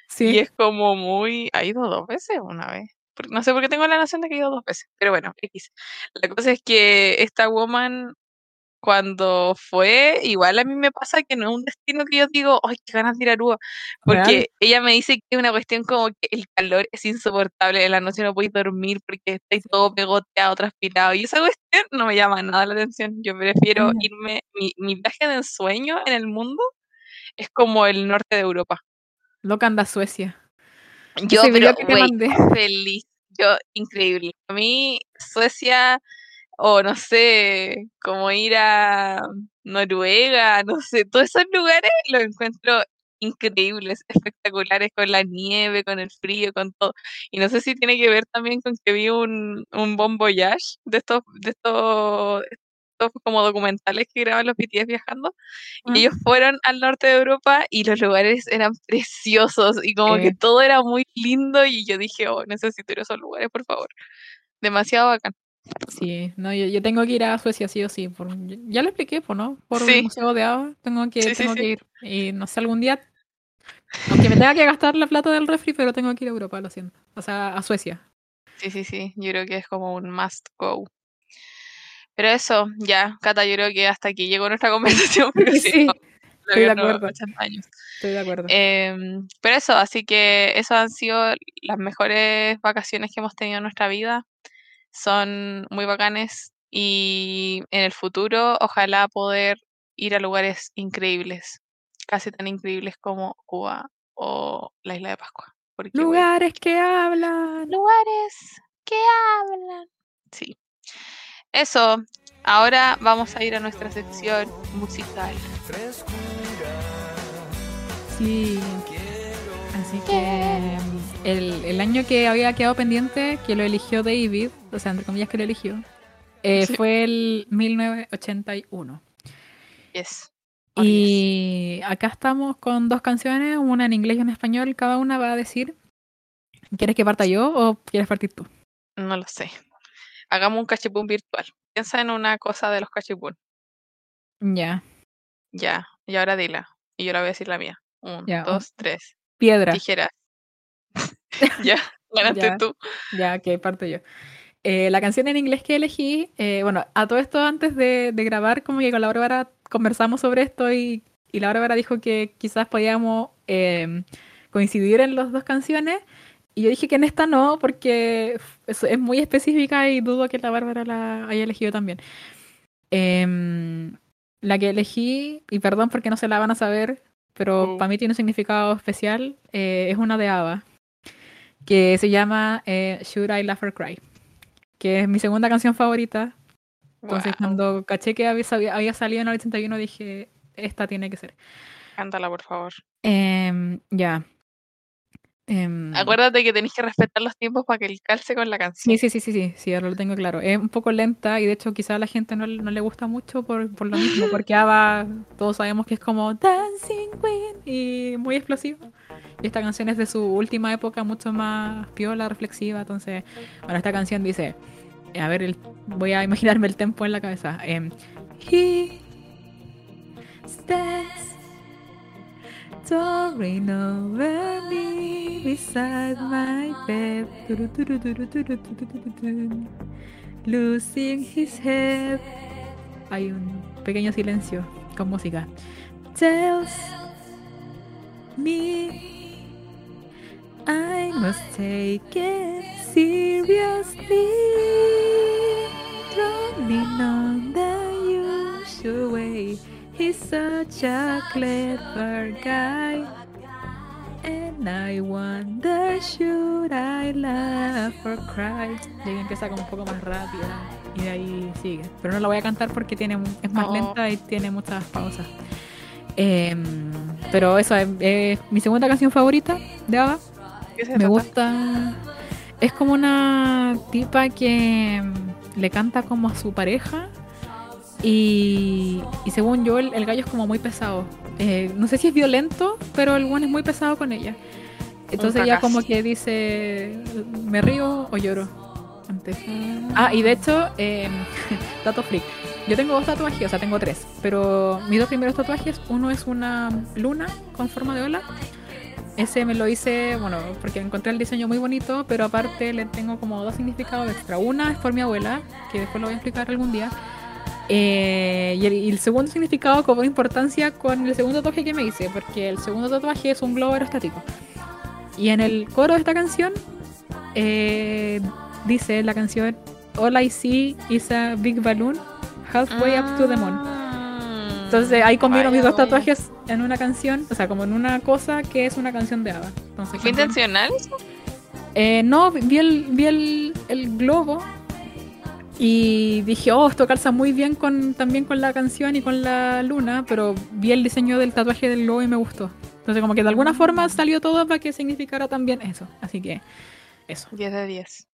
Sí, es como muy. ¿Ha ido dos veces una vez? No sé por qué tengo la noción de que ha ido dos veces. Pero bueno, X. La cosa es que esta woman, cuando fue, igual a mí me pasa que no es un destino que yo digo, ay, qué ganas de ir a Aruba. real, Porque ella me dice que es una cuestión como que el calor es insoportable. En la noche no podéis dormir porque estáis todo pegoteado, transpirado. Y esa cuestión no me llama nada la atención. Yo prefiero irme. Mi, mi viaje de ensueño en el mundo es como el norte de Europa. loca anda Suecia. Yo, pero, que te mandé. feliz. Yo, increíble. A mí, Suecia, o no sé, como ir a Noruega, no sé, todos esos lugares los encuentro increíbles, espectaculares, con la nieve, con el frío, con todo. Y no sé si tiene que ver también con que vi un, un Bon Voyage de estos, de estos, estos como documentales que graban los BTS viajando. Y ¿Mm? ellos fueron al norte de Europa y los lugares eran preciosos y como que todo era muy lindo y yo dije, oh, necesito ir a esos lugares, por favor. Demasiado bacán. Sí, no, yo, yo tengo que ir a Suecia sí o sí. Por, ya lo expliqué, pues, ¿no? Por el Sí, Museo de Agua, tengo que, sí, sí, tengo que ir. Y no sé, algún día, aunque me tenga que gastar la plata del refri, pero tengo que ir a Europa, lo siento. O sea, a Suecia. Sí, sí, sí. Yo creo que es como un must go. Pero eso, ya, Cata, yo creo que hasta aquí llegó nuestra conversación, Sí, no, estoy de acuerdo, 80 años. estoy de acuerdo. Em, pero eso, así que eso han sido las mejores vacaciones que hemos tenido en nuestra vida. Son muy bacanes y en el futuro ojalá poder ir a lugares increíbles, casi tan increíbles como Cuba o la Isla de Pascua. Lugares que hablan. lugares que hablan. Sí. Eso, ahora vamos a ir a nuestra sección musical. Sí. Así que el, el año que había quedado pendiente, que lo eligió David, o sea, entre comillas que lo eligió, eh, Sí. fue el 1981. Yes. Oh, yes. Y acá estamos con dos canciones, una en inglés y una en español. Cada una va a decir, ¿quieres que parta yo o quieres partir tú? No lo sé. Hagamos un cachipún virtual. Piensa en una cosa de los cachipún. Ya, Ya. Y ahora dila. Y yo la voy a decir la mía. Un, ya. un- dos, tres. piedra. Tijeras. ya. Ganaste Ya. tú. Ya, que parto yo. Eh, la canción en inglés que elegí, eh, bueno, a todo esto antes de, de grabar, como que con la Bárbara conversamos sobre esto y, y la Bárbara dijo que quizás podíamos eh, coincidir en las dos canciones. Y yo dije que en esta no, porque es, es muy específica y dudo que la Bárbara la haya elegido también. Em, la que elegí, y perdón porque no se la van a saber, pero Uh. para mí tiene un significado especial, eh, es una de ABBA, que se llama eh, Should I Laugh or Cry, que es mi segunda canción favorita. Entonces Wow. cuando caché que había, había salido en el 81 dije, esta tiene que ser. Cántala, por favor. Em, ya. Em, Acuérdate que tenés que respetar los tiempos para que el calce con la canción. Sí, sí, sí, sí, sí, sí, ahora lo tengo claro. Es un poco lenta y de hecho quizá a la gente no, no le gusta mucho por, por lo mismo, porque ABBA todos sabemos que es como Dancing Queen y muy explosivo. Y esta canción es de su última época, mucho más piola, reflexiva. Entonces, bueno, esta canción dice a ver, el, voy a imaginarme el tempo en la cabeza. Em, he stands soaring over me beside my bed. Losing his head. Hay un pequeño silencio con música. Tells me I must take it seriously. Running on the usual way. He's such a clever guy. And I wonder, should I laugh or cry? Y ahí empieza como un poco más rápida. Y de ahí sigue. Pero no la voy a cantar porque tiene, es más Oh. lenta y tiene muchas pausas. Em, pero eso es, mi segunda canción favorita de ABBA. ¿Qué se Me trata? gusta. Es como una tipa que mm, le canta como a su pareja. Y, y según yo, el, el gallo es como muy pesado. Eh, no sé si es violento, pero el one es muy pesado con ella. Entonces ella como que dice, ¿me río o lloro? Antes. Ah, y de hecho, eh, dato freak. Yo tengo dos tatuajes, o sea, tengo tres. Pero mis dos primeros tatuajes, uno es una luna con forma de ola. Ese me lo hice, bueno, porque encontré el diseño muy bonito, pero aparte le tengo como dos significados extra. Una es por mi abuela, que después lo voy a explicar algún día. Eh, y, el, y el segundo significado como importancia con el segundo tatuaje que me hice, porque el segundo tatuaje es un globo aerostático. Y en el coro de esta canción eh, dice la canción All I see is a big balloon halfway up to the moon. Mm, Entonces ahí combino mis dos vaya. tatuajes en una canción, o sea, como en una cosa que es una canción de ABBA. Entonces, ¿Fue intencional eso? Eh, no, vi el, vi el, el globo y dije, oh, esto calza muy bien con, también con la canción y con la luna, pero vi el diseño del tatuaje del globo y me gustó. Entonces como que de alguna forma salió todo para que significara también eso. Así que eso. 10 de 10.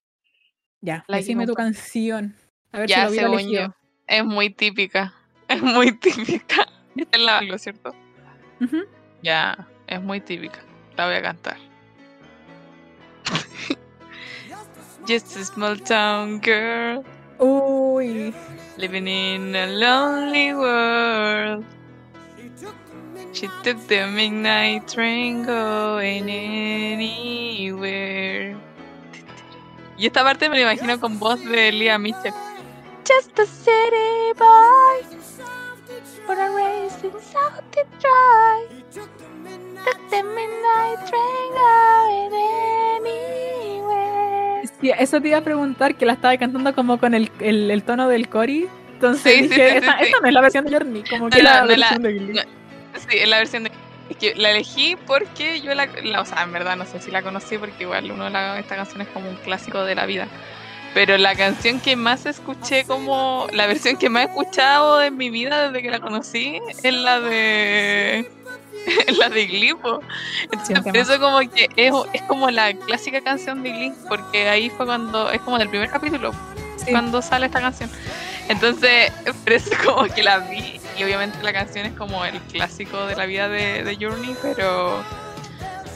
Ya, La decime tu canción. A ver si Ya, lo hubiera según elegido. yo. Es muy típica. Es muy típica. Es la algo, ¿cierto? Ya, es muy típica. La voy a cantar. Just a small town girl Uy. living in a lonely world. She took the midnight train going anywhere. Y esta parte me la imagino con voz de Leah Mitchell. Just a city boy for a racing south to try. Took the midnight train going anywhere. Sí, eso te iba a preguntar que la estaba cantando como con el, el, el tono del Cory. Entonces Sí, dije, sí, sí, esta, esta no es la versión de Journey, como No que la- no la- versión de Glee. no. Sí, es la versión de. Es que la elegí porque yo la, la- O sea, en verdad no sé si la conocí porque igual uno la, esta canción es como un clásico de la vida. Pero la canción que más escuché como. La versión que más he escuchado en mi vida desde que la conocí es la de. la de Glee. po. Entonces, por eso como que es, es como la clásica canción de Glee. Porque ahí fue cuando. Es como del primer capítulo Sí. cuando sale esta canción. Entonces, por eso como que la vi y obviamente la canción es como el clásico de la vida de, de Journey, pero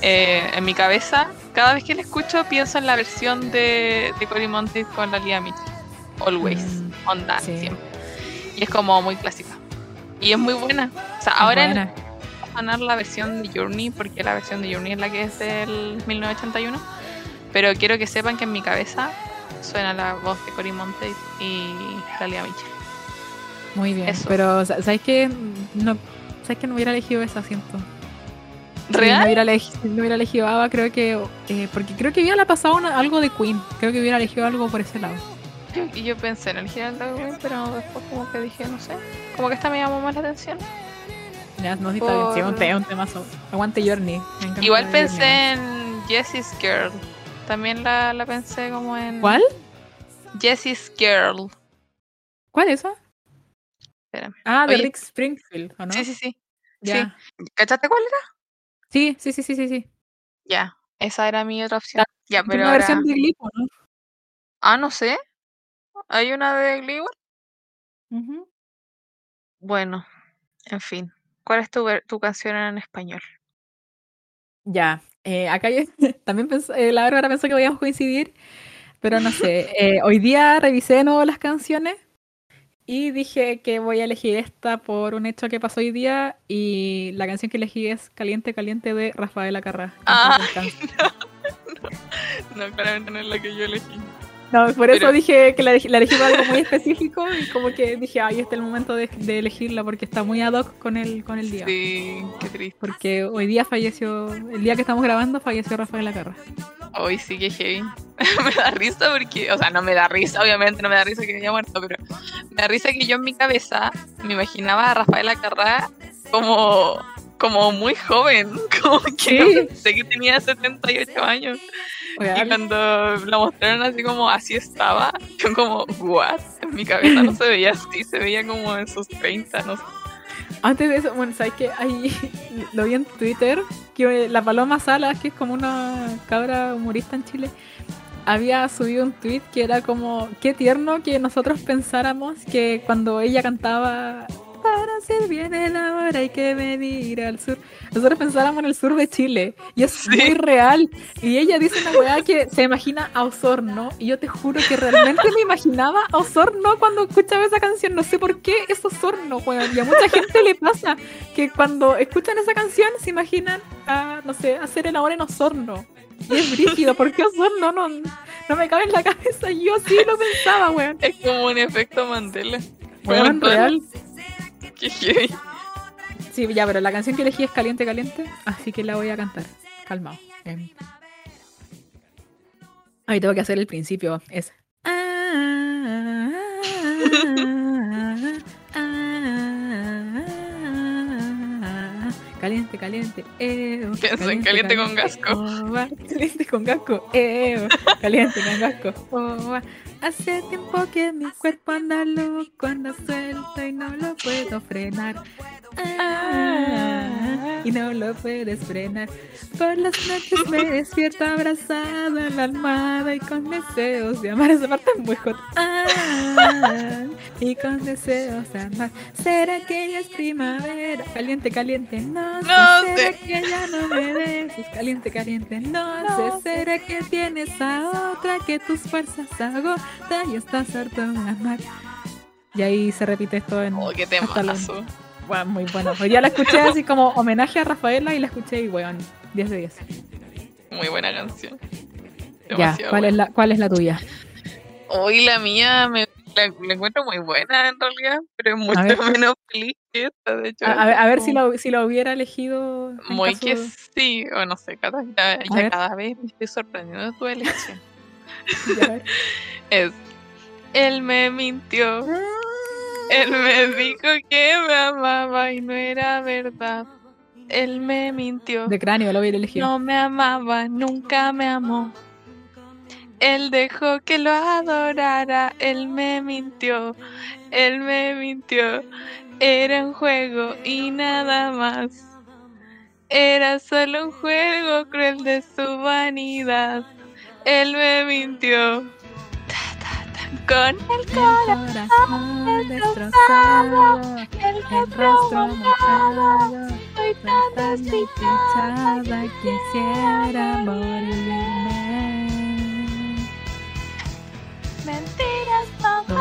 eh, en mi cabeza, cada vez que la escucho pienso en la versión de, de Cory Monteith con la Lia Mitchell. Always, Mm, on that, sí. siempre. Y es como muy clásica. Y es muy buena. O sea, ahora en- buena. va a sonar la versión de Journey, porque la versión de Journey es la que es del 1981. Pero quiero que sepan que en mi cabeza suena la voz de Cory Monteith y la Lia Mitchell. Muy bien, Eso. pero sa- ¿sabes qué? No, ¿sabes que no hubiera elegido esa, siento? Sí, ¿Real? no, hubiera elegido, no hubiera elegido ABBA, creo que... eh, porque creo que hubiera pasado una- algo de Queen. Creo que hubiera elegido algo por ese lado. Y yo pensé en el Girl Darwin, pero después como que dije, no sé, como que esta me llamó más la atención. Ya, no, sí, está bien. Sí, es un, te- es un temazo. Aguante Journey. Igual Journey. pensé en Jessie's Girl. También la, la pensé como en... ¿Cuál? Jessie's Girl. ¿Cuál es esa? Espérame. Ah, de Oye. Rick Springfield, ¿o no? Sí, sí, sí. Ya. ¿Cachaste cuál era? Sí, sí, sí, sí, sí. sí. Ya, esa era mi otra opción. Ya, Tiene pero una ahora... versión de Glee, ¿no? Ah, no sé. ¿Hay una de Glee igual? Ujú. Bueno, en fin. ¿Cuál es tu, tu canción en español? Ya, eh, acá yo también pensé, eh, la Bárbara pensó que podíamos coincidir. Pero no sé, eh, hoy día revisé de nuevo las canciones y dije que voy a elegir esta por un hecho que pasó hoy día y la canción que elegí es Caliente Caliente de Rafael Acarra. Ah, no, no, claramente no es la que yo elegí. No, por eso dije que la, la, elegí por algo muy específico y como que dije, ay, este es el momento de, de, elegirla porque está muy ad hoc con el, con el día. Sí, qué triste. Porque hoy día falleció, el día que estamos grabando falleció Rafael Acarra. Hoy sí que heavy. me da risa porque, o sea, no me da risa, obviamente no me da risa que haya muerto, pero me da risa que yo en mi cabeza me imaginaba a Rafael Acarra como como muy joven, como que ¿Sí? sé que tenía 78 años. Y cuando la mostraron así como así estaba, yo como, what? En mi cabeza no se veía así, se veía como en sus 30, no sé. Antes de eso, bueno, ¿sabes qué? Ahí lo vi en Twitter, que la Paloma Salas, que es como una cabra humorista en Chile, había subido un tweet que era como, qué tierno que nosotros pensáramos que cuando ella cantaba para hacer bien el amor hay que venir al sur. Nosotros pensábamos en el sur de Chile y es muy real. Y ella dice una weá que se imagina a Osorno y yo te juro que realmente me imaginaba a Osorno cuando escuchaba esa canción. No sé por qué es Osorno, weón. Y a mucha gente le pasa que cuando escuchan esa canción se imaginan a, no sé, hacer el amor en Osorno. Y es brígido, ¿por qué Osorno no, no me cabe en la cabeza? Yo sí lo pensaba, weón. Es como un efecto Mandela. Weón, real. Sí, ya, pero la canción que elegí es Caliente Caliente, así que la voy a cantar. Calmado. Eh. Ahí tengo que hacer el principio. Es. Caliente, caliente, eo. Pienso en caliente con gasco. Caliente con gasco, eo. Caliente con gasco. Oh, Hace tiempo que mi cuerpo anda loco, anda suelto y no lo puedo frenar. Ah, y no lo puedes frenar. Por las noches me despierto abrazada en la almohada y con deseos de amar. Esa parte es muy hot. Ah, y con deseos de amar. ¿Será que ya es primavera? Caliente, caliente, no, no sé. ¿Será que ya no me beses? Caliente, caliente, no, no sé. ¿Será que tienes a otra que tus fuerzas agotan y estás harto de? Y ahí se repite esto en. Oh, qué temazo bueno, muy bueno. Hoy ya la escuché así como homenaje a Rafaela y la escuché y weón, 10 de 10. Muy buena canción. ya, ¿cuál es, la, ¿cuál es la tuya? Hoy la mía me la, encuentro muy buena en realidad, pero es mucho menos feliz que esta, de hecho. A, a ver, si, lo, si lo hubiera elegido. Muy que sí, o no sé, cada, ya, ya cada vez me estoy sorprendiendo de tu elección. Es, él me mintió. Él me dijo que me amaba y no era verdad. Él me mintió. De cráneo lo hubiera elegido. No me amaba, nunca me amó. Él dejó que lo adorara. Él me mintió. Él me mintió. Era un juego y nada más. Era solo un juego cruel de su vanidad. Él me mintió con el corazón destrozado, el rostro mojado, estoy tan desdichada, quisiera morirme. Mentiras todo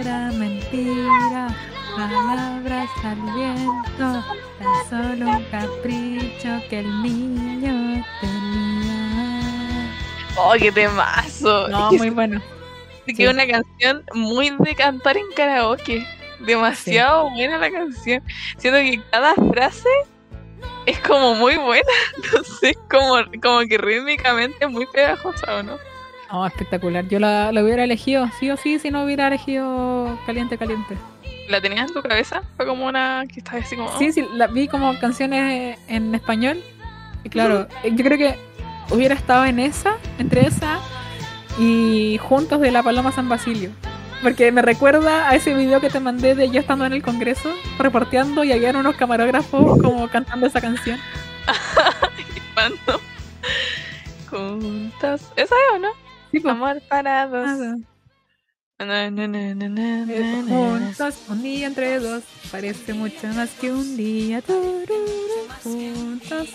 era mentira, palabras al viento, tan solo un capricho que el niño tenía. ¡Oh, qué temazo! No, muy bueno que es una canción muy de cantar en karaoke. Demasiado buena la canción. Siento que cada frase es como muy buena. No sé, como, como que rítmicamente es muy pegajosa, ¿o no? Oh, espectacular. Yo la, hubiera elegido, sí o sí, si no hubiera elegido Caliente, Caliente. ¿La tenías en tu cabeza? Fue como una que estaba así como. Sí, sí, la vi como canciones en español. Y claro, yo creo que hubiera estado en esa, entre esa y juntos de la Paloma San Basilio. Porque me recuerda a ese video que te mandé de yo estando en el Congreso, reporteando y había unos camarógrafos como cantando esa canción. Juntos. ¿Esa es o no? Sí, pues. Amor parados. Juntos, un día entre dos, parece mucho más que un día. Juntos,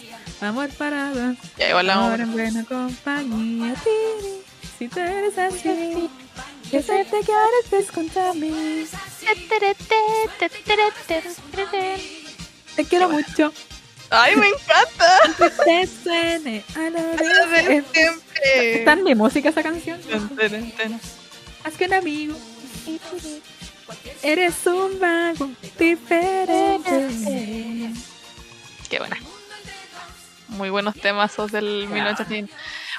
amor parados. Ya igual la Amor en buena compañía. Si tú eres así, que se te quieres contra mí. Te quiero mucho. ¡Ay, me encanta! Que te suene a la vez. Siempre. Está en mi música esa canción. Haz que un amigo. Eres un mago diferente. Muy buenos temas esos del 1800.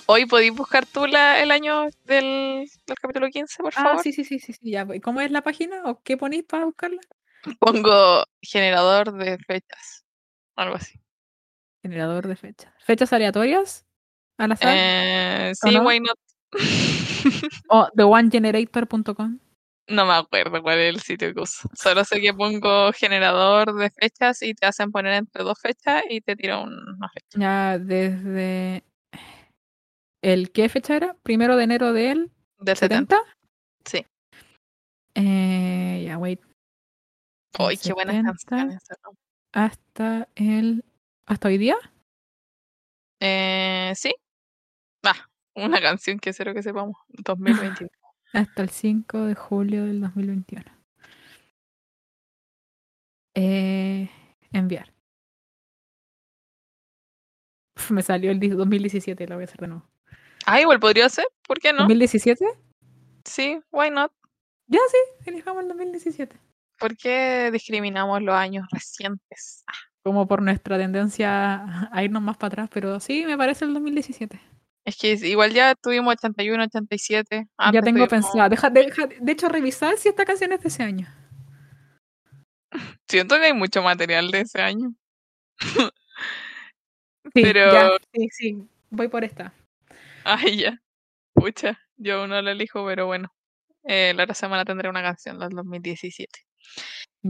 Hoy podéis buscar tú la, el año del, del capítulo 15, por Ah, favor. sí, sí, sí, sí, sí, ya. ¿Cómo es la página? ¿O qué ponéis para buscarla? Pongo generador de fechas. Algo así. Generador de fechas. ¿Fechas aleatorias? ¿Al azar? Eh, ¿O sí, no? why not? ¿O theonegenerator.com? No me acuerdo cuál es el sitio que uso. Solo sé que pongo generador de fechas y te hacen poner entre dos fechas y te tira una fecha. Ya desde... ¿El qué fecha era? ¿Primero de enero del Del 70. 70? Sí. Eh, ya, wait. ¡Ay, qué buenas 70 canciones! Hasta el... ¿Hasta hoy día? Eh, sí. Ah, una canción que cero que sepamos. 2021. Hasta el 5 de julio del 2021. Eh, enviar. Uf, me salió el di- 2017, lo voy a hacer de nuevo. ah, igual podría ser. ¿Por qué no? ¿2017? Sí, why not? Ya sí, elijamos el 2017. ¿Por qué discriminamos los años recientes? Como por nuestra tendencia a irnos más para atrás, pero sí, me parece el 2017. Es que igual ya tuvimos 81, 87. ya antes tengo tuvimos- pensado. Deja, deja- de hecho, revisar si esta canción es de ese año. Siento que hay mucho material de ese año. Sí, Pero- ya, sí, sí, voy por esta. Ay, ya. Pucha, yo aún no la elijo, pero bueno. Eh, la otra semana tendré una canción del 2017.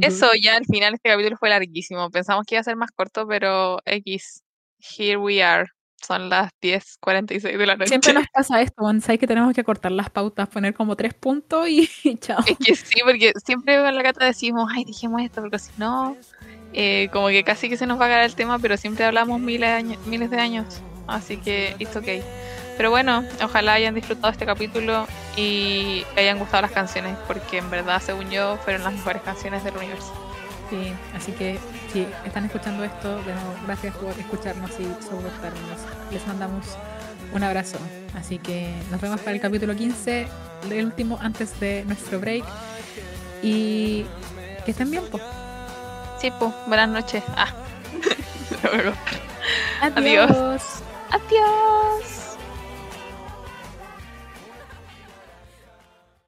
Eso, ya al final este capítulo fue larguísimo. Pensamos que iba a ser más corto, pero X. Here we are. Son las 10.46 de la noche. Siempre nos pasa esto, sabes que tenemos que cortar las pautas, poner como tres puntos y, chao. Es que sí, porque siempre con la gata decimos, ay, dijimos esto, porque si no, eh, como que casi que se nos va a caer el tema, pero siempre hablamos miles de años. Miles de años así que it's okay. Pero bueno, ojalá hayan disfrutado este capítulo y le hayan gustado las canciones, porque en verdad, según yo, fueron las mejores canciones del universo. Sí, así que si están escuchando esto, de nuevo, gracias por escucharnos y soportarnos. Les mandamos un abrazo. Así que nos vemos para el capítulo 15, el último antes de nuestro break. Y que estén bien, pues. Sí, pues, buenas noches. Ah. Luego. Adiós. Adiós.